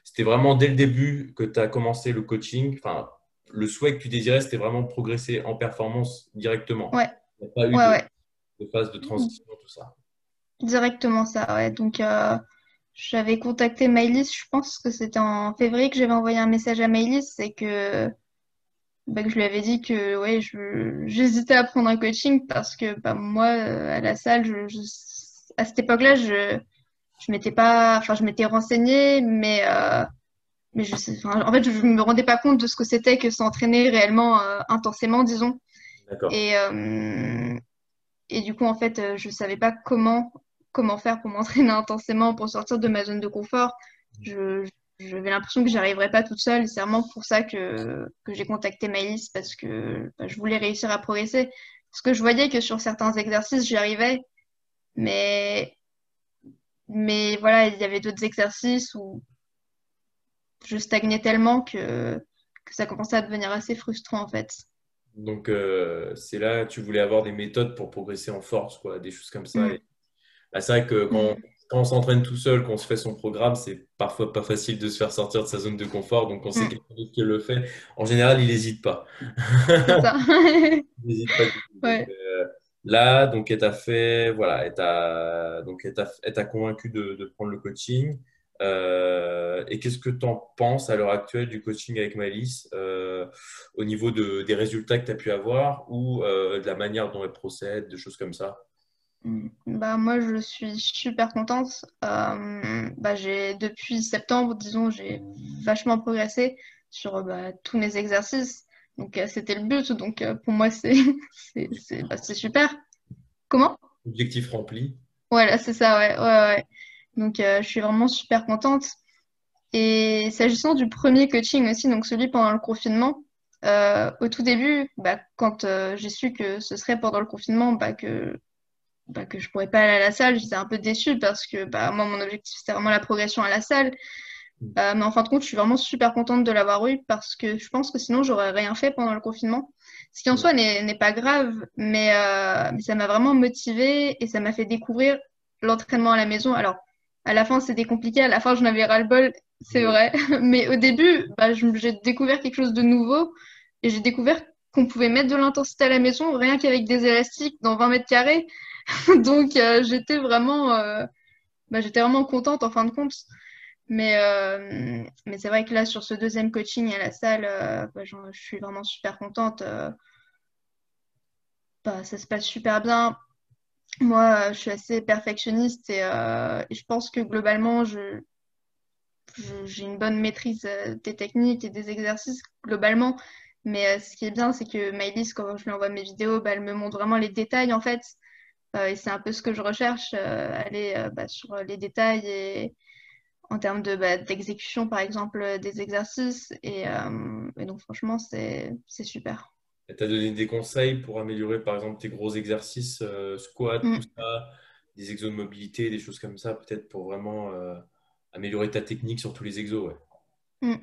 A: C'était vraiment dès le début que tu as commencé le coaching. Enfin, le souhait que tu désirais, c'était vraiment progresser en performance directement.
B: Ouais,
A: Il n'y a pas eu
B: ouais,
A: de,
B: ouais.
A: de phase de transition, tout ça.
B: Directement ça, ouais. Donc, euh, j'avais contacté Maëlys, je pense que c'était en février que j'avais envoyé un message à Maëlys et que, bah, que je lui avais dit que ouais, j'hésitais à prendre un coaching parce que bah, moi, euh, à la salle, je, je- à cette époque-là, je, je m'étais pas, enfin, je m'étais renseignée, mais, euh, mais je sais, enfin, en fait, je me rendais pas compte de ce que c'était que s'entraîner réellement euh, intensément, disons. Et, euh, et du coup, en fait, euh, je savais pas comment, comment faire pour (laughs) m'entraîner intensément, pour sortir de ma zone de confort. J'avais l'impression que j'y arriverais pas toute seule. C'est vraiment pour ça que, que j'ai contacté Maëlys, parce que bah, je voulais réussir à progresser. Parce que je voyais que sur certains exercices, j'y arrivais, mais, mais voilà, il y avait d'autres exercices où je stagnais tellement que, que ça commençait à devenir assez frustrant, en fait.
A: Donc, euh, c'est là, tu voulais avoir des méthodes pour progresser en force, quoi, des choses comme ça.
B: Mm,
A: bah, c'est vrai que quand,
B: mm,
A: quand on s'entraîne tout seul, qu'on se fait son programme, c'est parfois pas facile de se faire sortir de sa zone de confort. Donc, quand c'est
B: mm.
A: quelqu'un qui le fait, en général, il n'hésite pas.
B: Ça. (laughs)
A: Il n'hésite pas du tout. Donc, euh, là, donc, elle t'a fait, voilà, elle t'a, donc, elle t'a, elle t'a convaincu de, de prendre le coaching. Et qu'est-ce que tu en penses à l'heure actuelle du coaching avec Malice au niveau de, des résultats que tu as pu avoir ou de la manière dont elle procède, de choses comme ça?
B: Bah, moi, je suis super contente. Euh, bah, j'ai, depuis septembre, disons, j'ai vachement progressé sur bah, tous mes exercices. Donc, euh, c'était le but. Donc, euh, pour moi, c'est, (laughs) c'est, bah, super. Comment?
A: Objectif rempli.
B: Voilà, c'est ça, ouais. ouais, ouais. Donc, je suis vraiment super contente. Et s'agissant du premier coaching aussi, donc celui pendant le confinement, au tout début, bah, quand j'ai su que ce serait pendant le confinement, bah, que bah, que je pourrais pas aller à la salle, j'étais un peu déçue parce que bah, moi, mon objectif, c'était vraiment la progression à la salle. Mm. Euh, mais en fin de compte, je suis vraiment super contente de l'avoir eu parce que je pense que sinon, j'aurais rien fait pendant le confinement. Ce qui en mm. soi n'est pas grave, mais, euh, mais ça m'a vraiment motivée et ça m'a fait découvrir l'entraînement à la maison. Alors, à la fin, c'était compliqué. À la fin, j'en avais ras-le-bol, c'est vrai. (laughs) Mais au début, bah, j'ai découvert quelque chose de nouveau et j'ai découvert qu'on pouvait mettre de l'intensité à la maison rien qu'avec des élastiques dans 20 mètres carrés. (laughs) Donc euh, j'étais vraiment, euh, bah, j'étais vraiment contente en fin de compte. Mais, euh, mais c'est vrai que là, sur ce deuxième coaching à la salle, bah, je suis vraiment super contente. Bah, ça se passe super bien. Moi, je suis assez perfectionniste et, je pense que globalement, je, j'ai une bonne maîtrise des techniques et des exercices globalement. Mais ce qui est bien, c'est que Maëlys, quand je lui envoie mes vidéos, bah, elle me montre vraiment les détails en fait. Euh, et c'est un peu ce que je recherche, euh, aller euh, bah, sur les détails et en termes de, bah, d'exécution, par exemple, des exercices. Et, donc, franchement, c'est, super.
A: Tu as donné des conseils pour améliorer, par exemple, tes gros exercices, squat, mm. tout ça, des exos de mobilité, des choses comme ça, peut-être pour vraiment améliorer ta technique sur tous les exos. Ouais. Mm.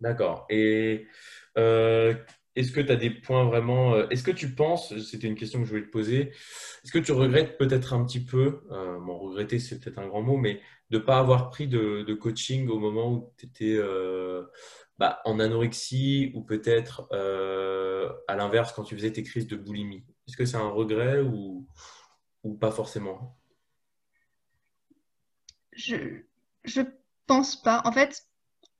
A: D'accord. Et est-ce que tu as des points vraiment. Euh, est-ce que tu penses, c'était une question que je voulais te poser, est-ce que tu regrettes peut-être un petit peu, euh, bon, regretter c'est peut-être un grand mot, mais de ne pas avoir pris de, coaching au moment où tu étais euh, bah, en anorexie ou peut-être à l'inverse quand tu faisais tes crises de boulimie Est-ce que c'est un regret ou, ou pas forcément?
B: Je, je pense pas. En fait,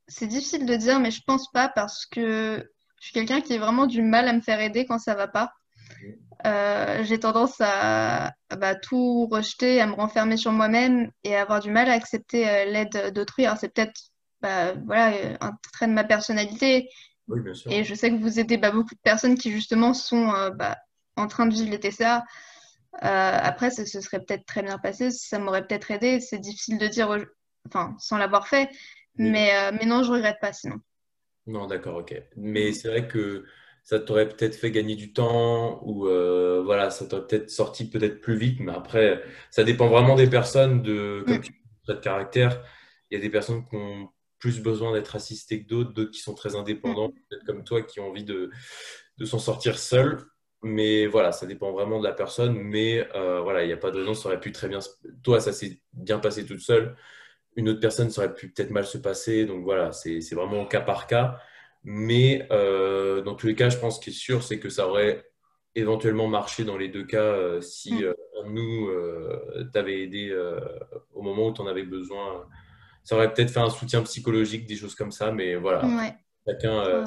B: c'est difficile de dire, mais je pense pas parce que je suis quelqu'un qui a vraiment du mal à me faire aider quand ça va pas. Euh, j'ai tendance à, bah, tout rejeter, à me renfermer sur moi-même et à avoir du mal à accepter euh, l'aide d'autrui. Alors c'est peut-être bah, voilà, un trait de ma personnalité.
A: Oui, bien sûr.
B: Et je sais que vous aidez bah, beaucoup de personnes qui justement sont euh, bah, en train de vivre les TCA. après, ce, ce serait peut-être très bien passé, ça m'aurait peut-être aidé. C'est difficile de dire, enfin, sans l'avoir fait. Mais, mais non, je regrette pas sinon.
A: Non, d'accord, ok. Mais c'est vrai que ça t'aurait peut-être fait gagner du temps ou euh, voilà, ça t'aurait peut-être sorti peut-être plus vite. Mais après, ça dépend vraiment des personnes, de, comme tu de caractère. Il y a des personnes qui ont plus besoin d'être assistées que d'autres, d'autres qui sont très indépendants, peut-être comme toi, qui ont envie de, de s'en sortir seul. Mais voilà, ça dépend vraiment de la personne. Mais euh, voilà, il n'y a pas de raison, ça aurait pu très bien. Toi, ça s'est bien passé toute seule une autre personne, ça aurait pu peut-être mal se passer. Donc voilà, c'est vraiment au cas par cas. Mais euh, dans tous les cas, je pense qu'il est sûr, c'est que ça aurait éventuellement marché dans les deux cas euh, si mm. euh, nous t'avait aidé au moment où tu en avais besoin. Ça aurait peut-être fait un soutien psychologique, des choses comme ça. Mais voilà, chacun,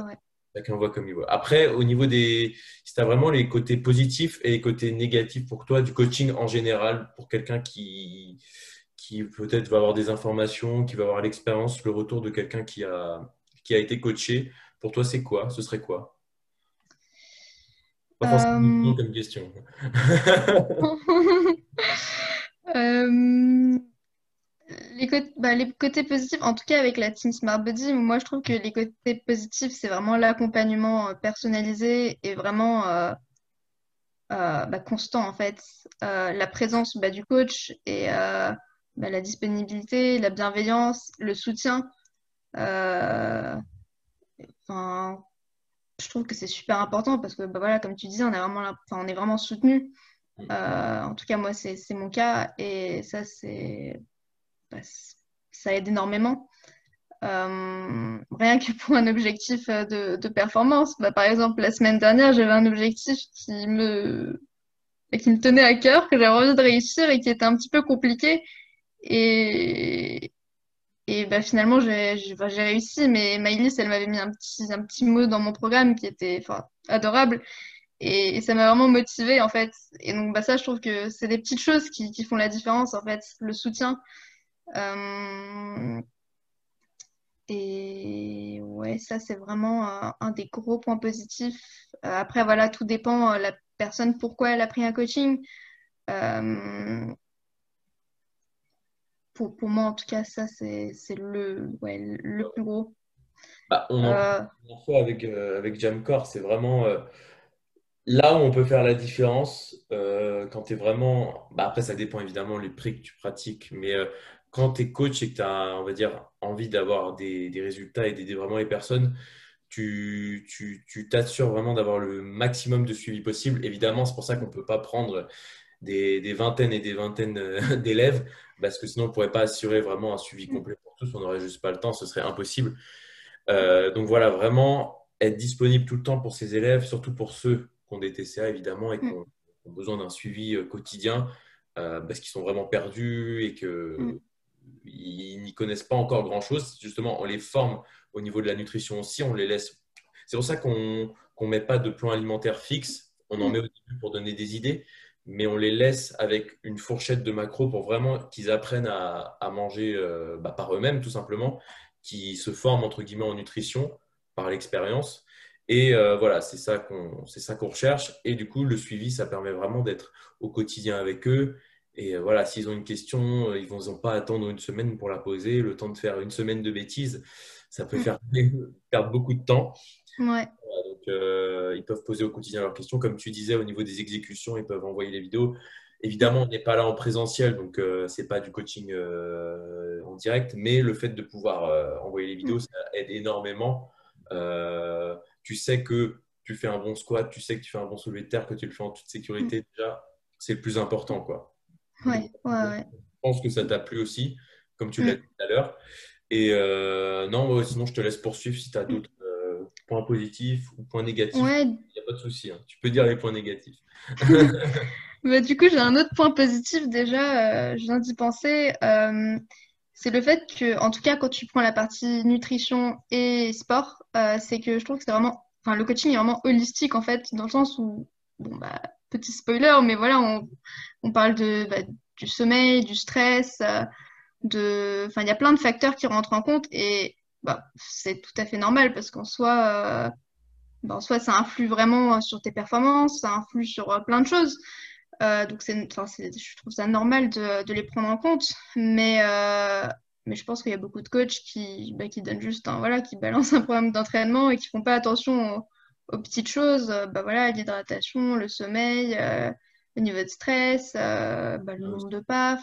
A: chacun voit comme il voit. Après, au niveau des. Si tu as vraiment les côtés positifs et les côtés négatifs pour toi, du coaching en général, pour quelqu'un qui qui peut-être va avoir des informations, qui va avoir l'expérience, le retour de quelqu'un qui a, qui a été coaché. Pour toi, c'est quoi? Ce serait quoi? Pas forcément euh... comme question. (laughs) (laughs)
B: euh... les, côtés, bah, les, côtés positifs, en tout cas avec la Team Smart Body, moi je trouve que les côtés positifs, c'est vraiment l'accompagnement euh, personnalisé et vraiment euh, euh, bah, constant en fait. la présence bah, du coach et la disponibilité, la bienveillance, le soutien. Je trouve que c'est super important parce que, voilà, comme tu disais, on est vraiment, on est vraiment soutenu. En tout cas, moi, c'est mon cas et ça, c'est bah, ça aide énormément. Euh, rien que pour un objectif de, de performance. Bah, par exemple, la semaine dernière, j'avais un objectif qui me, qui me tenait à cœur, que j'avais envie de réussir et qui était un petit peu compliqué. Et, et bah, finalement, j'ai réussi, mais Maïlis, elle m'avait mis un petit, un petit mot dans mon programme qui était adorable. Et, ça m'a vraiment motivée, en fait. Et donc, bah, ça, je trouve que c'est des petites choses qui, qui, font la différence, en fait. Le soutien. Euh, et ouais, ça, c'est vraiment un, des gros points positifs. Euh, après, voilà, tout dépend la personne, pourquoi elle a pris un coaching. Euh, pour, pour, moi, en tout cas, ça, c'est le, ouais, le plus gros.
A: Bah, on en, euh, avec, avec Jamcore, c'est vraiment là où on peut faire la différence quand tu es vraiment. Bah, après, ça dépend évidemment les prix que tu pratiques, mais quand tu es coach et que tu as, on va dire, envie d'avoir des, résultats et d'aider vraiment les personnes, tu t'assures tu, vraiment d'avoir le maximum de suivi possible. Évidemment, c'est pour ça qu'on ne peut pas prendre des, vingtaines et des vingtaines euh, (laughs) d'élèves, parce que sinon, on ne pourrait pas assurer vraiment un suivi complet pour tous. On n'aurait juste pas le temps, ce serait impossible. Euh, donc voilà, vraiment être disponible tout le temps pour ces élèves, surtout pour ceux qui ont des TCA, évidemment, et qui mm. ont, besoin d'un suivi euh, quotidien, parce qu'ils sont vraiment perdus et que. Mm ils n'y connaissent pas encore grand-chose. Justement, on les forme au niveau de la nutrition aussi, on les laisse. C'est pour ça qu'on ne met pas de plan alimentaire fixe. On en mm. met au début pour donner des idées, mais on les laisse avec une fourchette de macros pour vraiment qu'ils apprennent à, manger euh, bah, par eux-mêmes, tout simplement, qui se forment entre guillemets en nutrition par l'expérience. Et euh, voilà, c'est ça qu'on qu'on recherche. Et du coup, le suivi, ça permet vraiment d'être au quotidien avec eux et euh, voilà, s'ils ont une question, euh, ils ne vont pas attendre une semaine pour la poser. Le temps de faire une semaine de bêtises, ça peut mm. faire (laughs) perdre beaucoup de temps.
B: Ouais.
A: donc, euh, ils peuvent poser au quotidien leurs questions. Comme tu disais, au niveau des exécutions, ils peuvent envoyer les vidéos. Évidemment, on n'est pas là en présentiel, donc ce n'est pas du coaching en direct, mais le fait de pouvoir envoyer les vidéos, mm. ça aide énormément. tu sais que tu fais un bon squat, tu sais que tu fais un bon soulevé de terre, que tu le fais en toute sécurité, mm. déjà, c'est le plus important. quoi.
B: Ouais, ouais, Je
A: pense que ça t'a plu aussi, comme tu l'as mm. dit tout à l'heure. Et euh, non, sinon, je te laisse poursuivre si tu as mm. d'autres euh, points positifs ou points négatifs. Il n'y a pas de souci. Hein. Tu peux dire les points négatifs. (laughs) (laughs)
B: bah, du coup, j'ai un autre point positif déjà, euh, je viens d'y penser. c'est le fait que, en tout cas, quand tu prends la partie nutrition et sport, c'est que je trouve que c'est vraiment. Enfin, le coaching est vraiment holistique en fait, dans le sens où, bon, bah, petit spoiler, mais voilà, on, on parle de, bah, du sommeil, du stress, euh, de... il y a plein de facteurs qui rentrent en compte et bah, c'est tout à fait normal parce qu'en soi, euh, bah, soi, ça influe vraiment sur tes performances, ça influe sur euh, plein de choses. donc, c'est, je trouve ça normal de, de, les prendre en compte, mais, mais je pense qu'il y a beaucoup de coachs qui, bah, qui donnent juste, voilà, qui balancent un programme d'entraînement et qui font pas attention aux, petites choses, bah, voilà, l'hydratation, le sommeil le niveau de stress, euh, bah, le nombre de pas.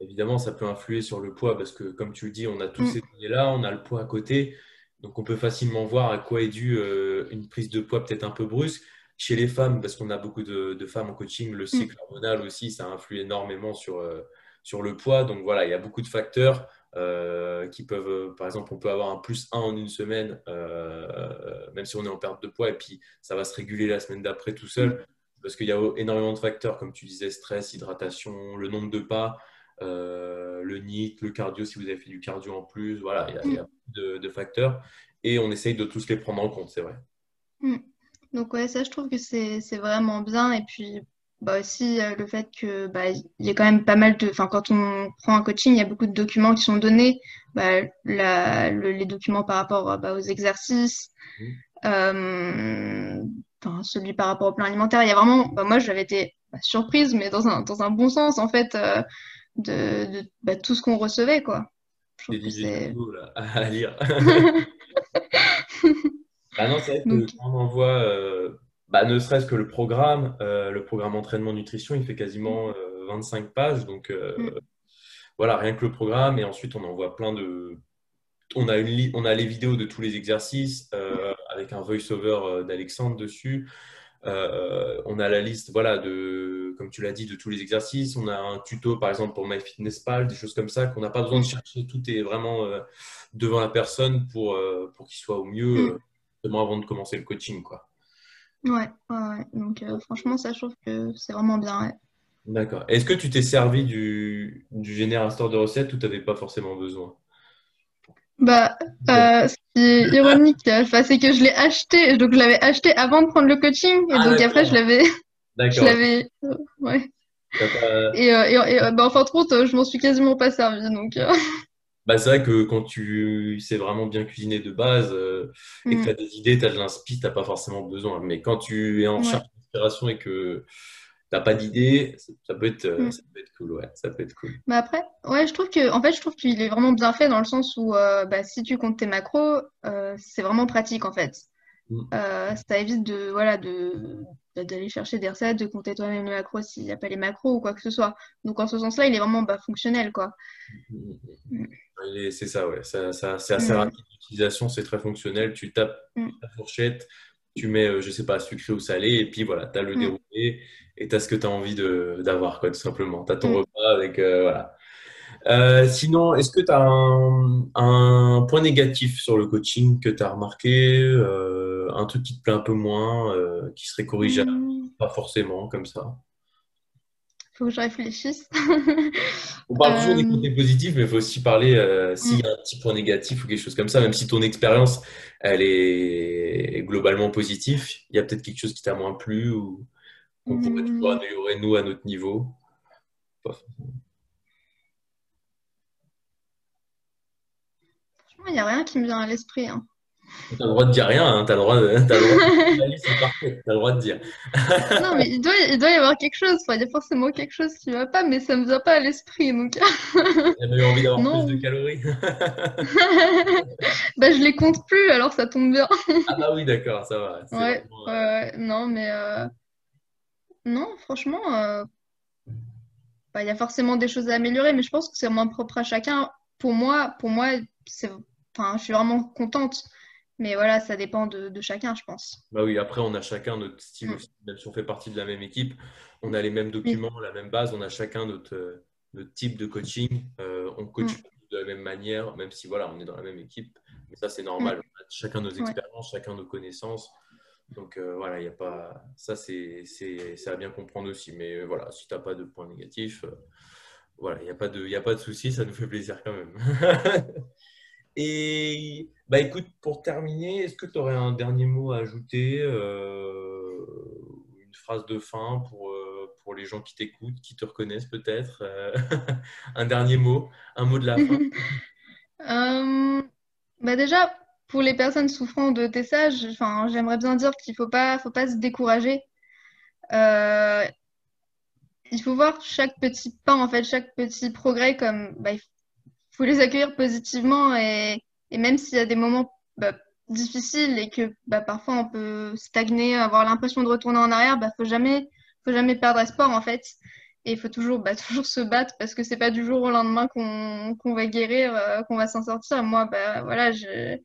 A: Évidemment, ça peut influer sur le poids parce que, comme tu le dis, on a tous mm. ces données-là, on a le poids à côté. Donc, on peut facilement voir à quoi est due euh, une prise de poids peut-être un peu brusque. Chez les femmes, parce qu'on a beaucoup de, femmes en coaching, le cycle mm. hormonal aussi, ça influe énormément sur, euh, sur le poids. Donc, voilà, il y a beaucoup de facteurs qui peuvent, par exemple, on peut avoir un plus 1 en une semaine, même si on est en perte de poids, et puis ça va se réguler la semaine d'après tout seul. Mm parce qu'il y a énormément de facteurs, comme tu disais, stress, hydratation, le nombre de pas, euh, le NIT, le cardio, si vous avez fait du cardio en plus, voilà, il y a, beaucoup de, facteurs. Et on essaye de tous les prendre en compte, c'est vrai.
B: Mm. Donc ouais, ça je trouve que c'est vraiment bien. Et puis bah aussi euh, le fait que bah, il y a quand même pas mal de. Enfin, quand on prend un coaching, il y a beaucoup de documents qui sont donnés. Bah, les documents par rapport bah, aux exercices. Mm. Euh, celui par rapport au plan alimentaire. Il y a vraiment, bah, moi j'avais été bah, surprise, mais dans un, dans un bon sens en fait, euh, de, tout ce qu'on recevait quoi.
A: Des (laughs) à lire. bah (laughs) non, c'est vrai que on envoie, euh, bah, ne serait-ce que le programme, euh, le programme entraînement nutrition, il fait quasiment 25 pages, donc mm. voilà, rien que le programme, et ensuite on envoie plein de on a, une on a les vidéos de tous les exercices euh, avec un voice-over euh, d'Alexandre dessus. Euh, on a la liste, voilà, de, comme tu l'as dit, de tous les exercices. On a un tuto, par exemple, pour MyFitnessPal, des choses comme ça, qu'on n'a pas besoin de chercher. Tout est vraiment devant la personne pour, pour qu'il soit au mieux, mm. avant de commencer le coaching. Quoi.
B: Ouais, ouais, donc franchement, ça, je trouve que c'est vraiment bien.
A: D'accord. Est-ce que tu t'es servi du, du générateur de recettes ou tu n'avais pas forcément besoin?
B: Bah, euh, ce qui est ironique, c'est que je l'ai acheté, donc je l'avais acheté avant de prendre le coaching, et
A: Ah,
B: donc après (laughs) je
A: d'accord.
B: l'avais, je
A: D'accord.
B: l'avais, euh, ouais.
A: Pas-
B: Et, euh, et, et, euh, bah, en fin de compte, euh, je m'en suis quasiment pas servi, donc.
A: Bah, c'est vrai que quand tu sais vraiment bien cuisiner de base euh, et que tu as
B: mm,
A: des idées, tu as de l'inspi, tu n'as pas forcément besoin. Mais quand tu es en
B: ouais.
A: d'inspiration et que tu n'as pas d'idées, ça, peut être, euh,
B: mm.
A: ça peut être cool. Ouais, ça peut être cool.
B: Mais après, ouais, je trouve que, en fait, je trouve qu'il est vraiment bien fait dans le sens où, euh, bah, si tu comptes tes macros, euh, c'est vraiment pratique en fait.
A: Mm.
B: Euh, ça évite de, voilà, de, de- d'aller chercher des recettes, de compter toi-même les macros s'il n'y a pas les macros ou quoi que ce soit. Donc en ce sens-là, il est vraiment bah, fonctionnel, quoi. Mm,
A: C'est ça, ouais. Ça, ça- c'est assez
B: mm,
A: rapide d'utilisation, c'est très fonctionnel. Tu tapes
B: mm,
A: ta fourchette, tu mets, euh, je sais pas, sucré ou salé, et puis voilà, tu as le
B: mm,
A: déroulé et tu as ce que tu as envie d'avoir, quoi, tout simplement. Tu as ton
B: mm.
A: repas avec. euh, voilà. Euh, sinon, est-ce que tu as un, un point négatif sur le coaching que tu as remarqué, euh, un truc qui te plaît un peu moins, qui serait corrigeable, pas forcément comme ça?
B: Faut que je réfléchisse.
A: On parle toujours des
B: Euh,
A: côtés positifs, mais il faut aussi parler euh, s'il y a un petit point négatif ou quelque chose comme ça, même si ton expérience, elle est globalement positive, il y a peut-être quelque chose qui t'a moins plu ou qu'on pourrait toujours
B: mm.
A: améliorer, nous, à notre niveau.
B: Franchement, il n'y a rien qui me vient à l'esprit, hein.
A: T'as le droit de dire rien, hein, t'as le droit de, t'as le droit de... T'as le droit de dire. (laughs)
B: Non, mais il doit, il doit y avoir quelque chose. Enfin, il y a forcément quelque chose qui va pas, mais ça me vient pas à l'esprit. Donc,
A: J'avais envie d'avoir plus de
B: non.
A: calories. (laughs) (laughs)
B: Bah, je les compte plus, alors ça tombe bien.
A: Ah bah oui, d'accord, ça va.
B: Ouais,
A: vraiment, euh,
B: ouais. Non, mais euh, non, franchement, euh, bah, il y a forcément des choses à améliorer, mais je pense que c'est moins propre à chacun. Pour moi, pour moi, c'est, enfin, je suis vraiment contente. Mais voilà, ça dépend de, de chacun, je pense.
A: Bah oui, après, on a chacun notre style
B: Mm.
A: aussi. Même si on fait partie de la même équipe, on a les mêmes
B: Oui.
A: documents, la même base, on a chacun notre, euh, notre type de coaching. Euh, on coach
B: Mm.
A: de la même manière, même si voilà, on est dans la même équipe. Mais ça, c'est
B: Mm.
A: normal. On a chacun nos
B: Ouais.
A: expériences, chacun nos connaissances. Donc euh, voilà, il y a pas. Ça, c'est à bien comprendre aussi. Mais voilà, si tu n'as pas de points négatifs, euh, voilà, il n'y a pas de, il y a pas de souci, ça nous fait plaisir quand même. (laughs) Et bah écoute, pour terminer, est-ce que tu aurais un dernier mot à ajouter, euh, une phrase de fin pour, euh, pour les gens qui t'écoutent, qui te reconnaissent peut-être, euh, (laughs) un dernier mot, un mot de la fin? (laughs)
B: Bah déjà, pour les personnes souffrant de TSA, j'aimerais bien dire qu'il faut pas, faut pas se décourager. Il faut voir chaque petit pas, en fait, chaque petit progrès comme, bah, faut les accueillir positivement et, et même s'il y a des moments bah, difficiles et que bah, parfois on peut stagner, avoir l'impression de retourner en arrière, bah, faut jamais, faut jamais perdre espoir, en fait. Et il faut toujours, bah, (laughs) toujours se battre parce que c'est pas du jour au lendemain qu'on va guérir, euh, qu'on va s'en sortir. Moi, bah, voilà, je,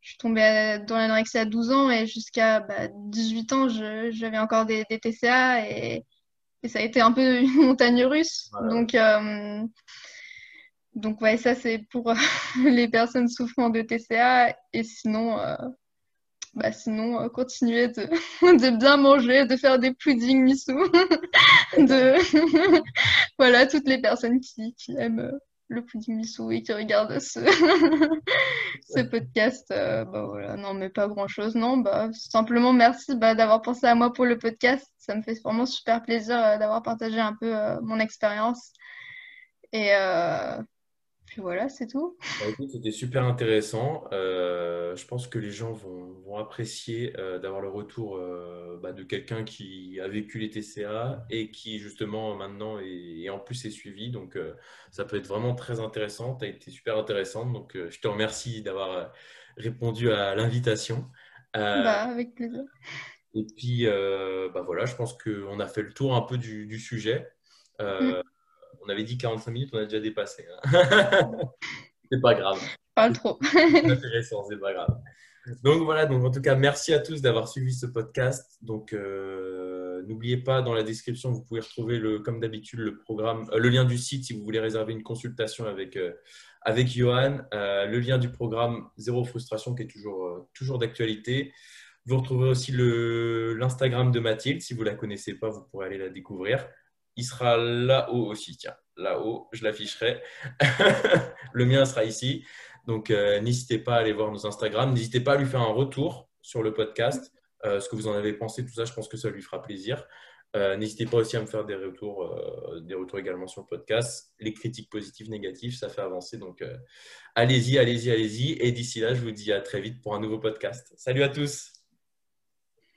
B: je suis tombée dans l'anorexie à 12 ans et jusqu'à bah, 18 ans, j'avais encore des, des TCA et, et ça a été un peu une montagne russe.
A: Voilà.
B: Donc, euh, donc ouais, ça c'est pour euh, (laughs) les personnes souffrant de TCA. Et sinon, euh, bah, sinon euh, continuer (laughs) de, bien manger, de faire des puddings missou, (laughs) de voilà toutes les personnes qui, qui aiment le pudding missou et qui regardent ce, ce podcast. bah voilà, non mais pas grand-chose, non, bah simplement merci bah, d'avoir pensé à moi pour le podcast. Ça me fait vraiment super plaisir d'avoir partagé un peu mon expérience. Et puis voilà, c'est tout.
A: Bah, c'était super intéressant. Euh, je pense que les gens vont, vont apprécier euh, d'avoir le retour euh, bah, de quelqu'un qui a vécu les TCA et qui justement maintenant est, et en plus est suivi. Donc ça peut être vraiment très intéressant. Tu as été super intéressante. Donc je te remercie d'avoir répondu à l'invitation.
B: Bah avec plaisir.
A: et puis bah, voilà, je pense qu'on a fait le tour un peu du, du sujet.
B: Mm.
A: On avait dit 45 minutes, on a déjà dépassé. hein. (laughs) C'est pas grave.
B: Parle trop.
A: C'est intéressant, c'est pas grave. Donc voilà, donc en tout cas, merci à tous d'avoir suivi ce podcast. Donc euh, n'oubliez pas, dans la description, vous pouvez retrouver le, comme d'habitude le programme, euh, le lien du site si vous voulez réserver une consultation avec euh, avec Johan, le lien du programme Zéro Frustration qui est toujours toujours d'actualité. Vous retrouverez aussi l'Instagram de Mathilde si vous la connaissez pas, vous pourrez aller la découvrir. Il sera là-haut aussi, tiens, là-haut, je l'afficherai. (laughs) le mien sera ici. Donc, n'hésitez pas à aller voir nos Instagram. N'hésitez pas à lui faire un retour sur le podcast. ce que vous en avez pensé, tout ça, je pense que ça lui fera plaisir. N'hésitez pas aussi à me faire des retours, des retours également sur le podcast. Les critiques positives, négatives, ça fait avancer. Donc, allez-y, allez-y, allez-y. Et d'ici là, je vous dis à très vite pour un nouveau podcast. Salut à tous.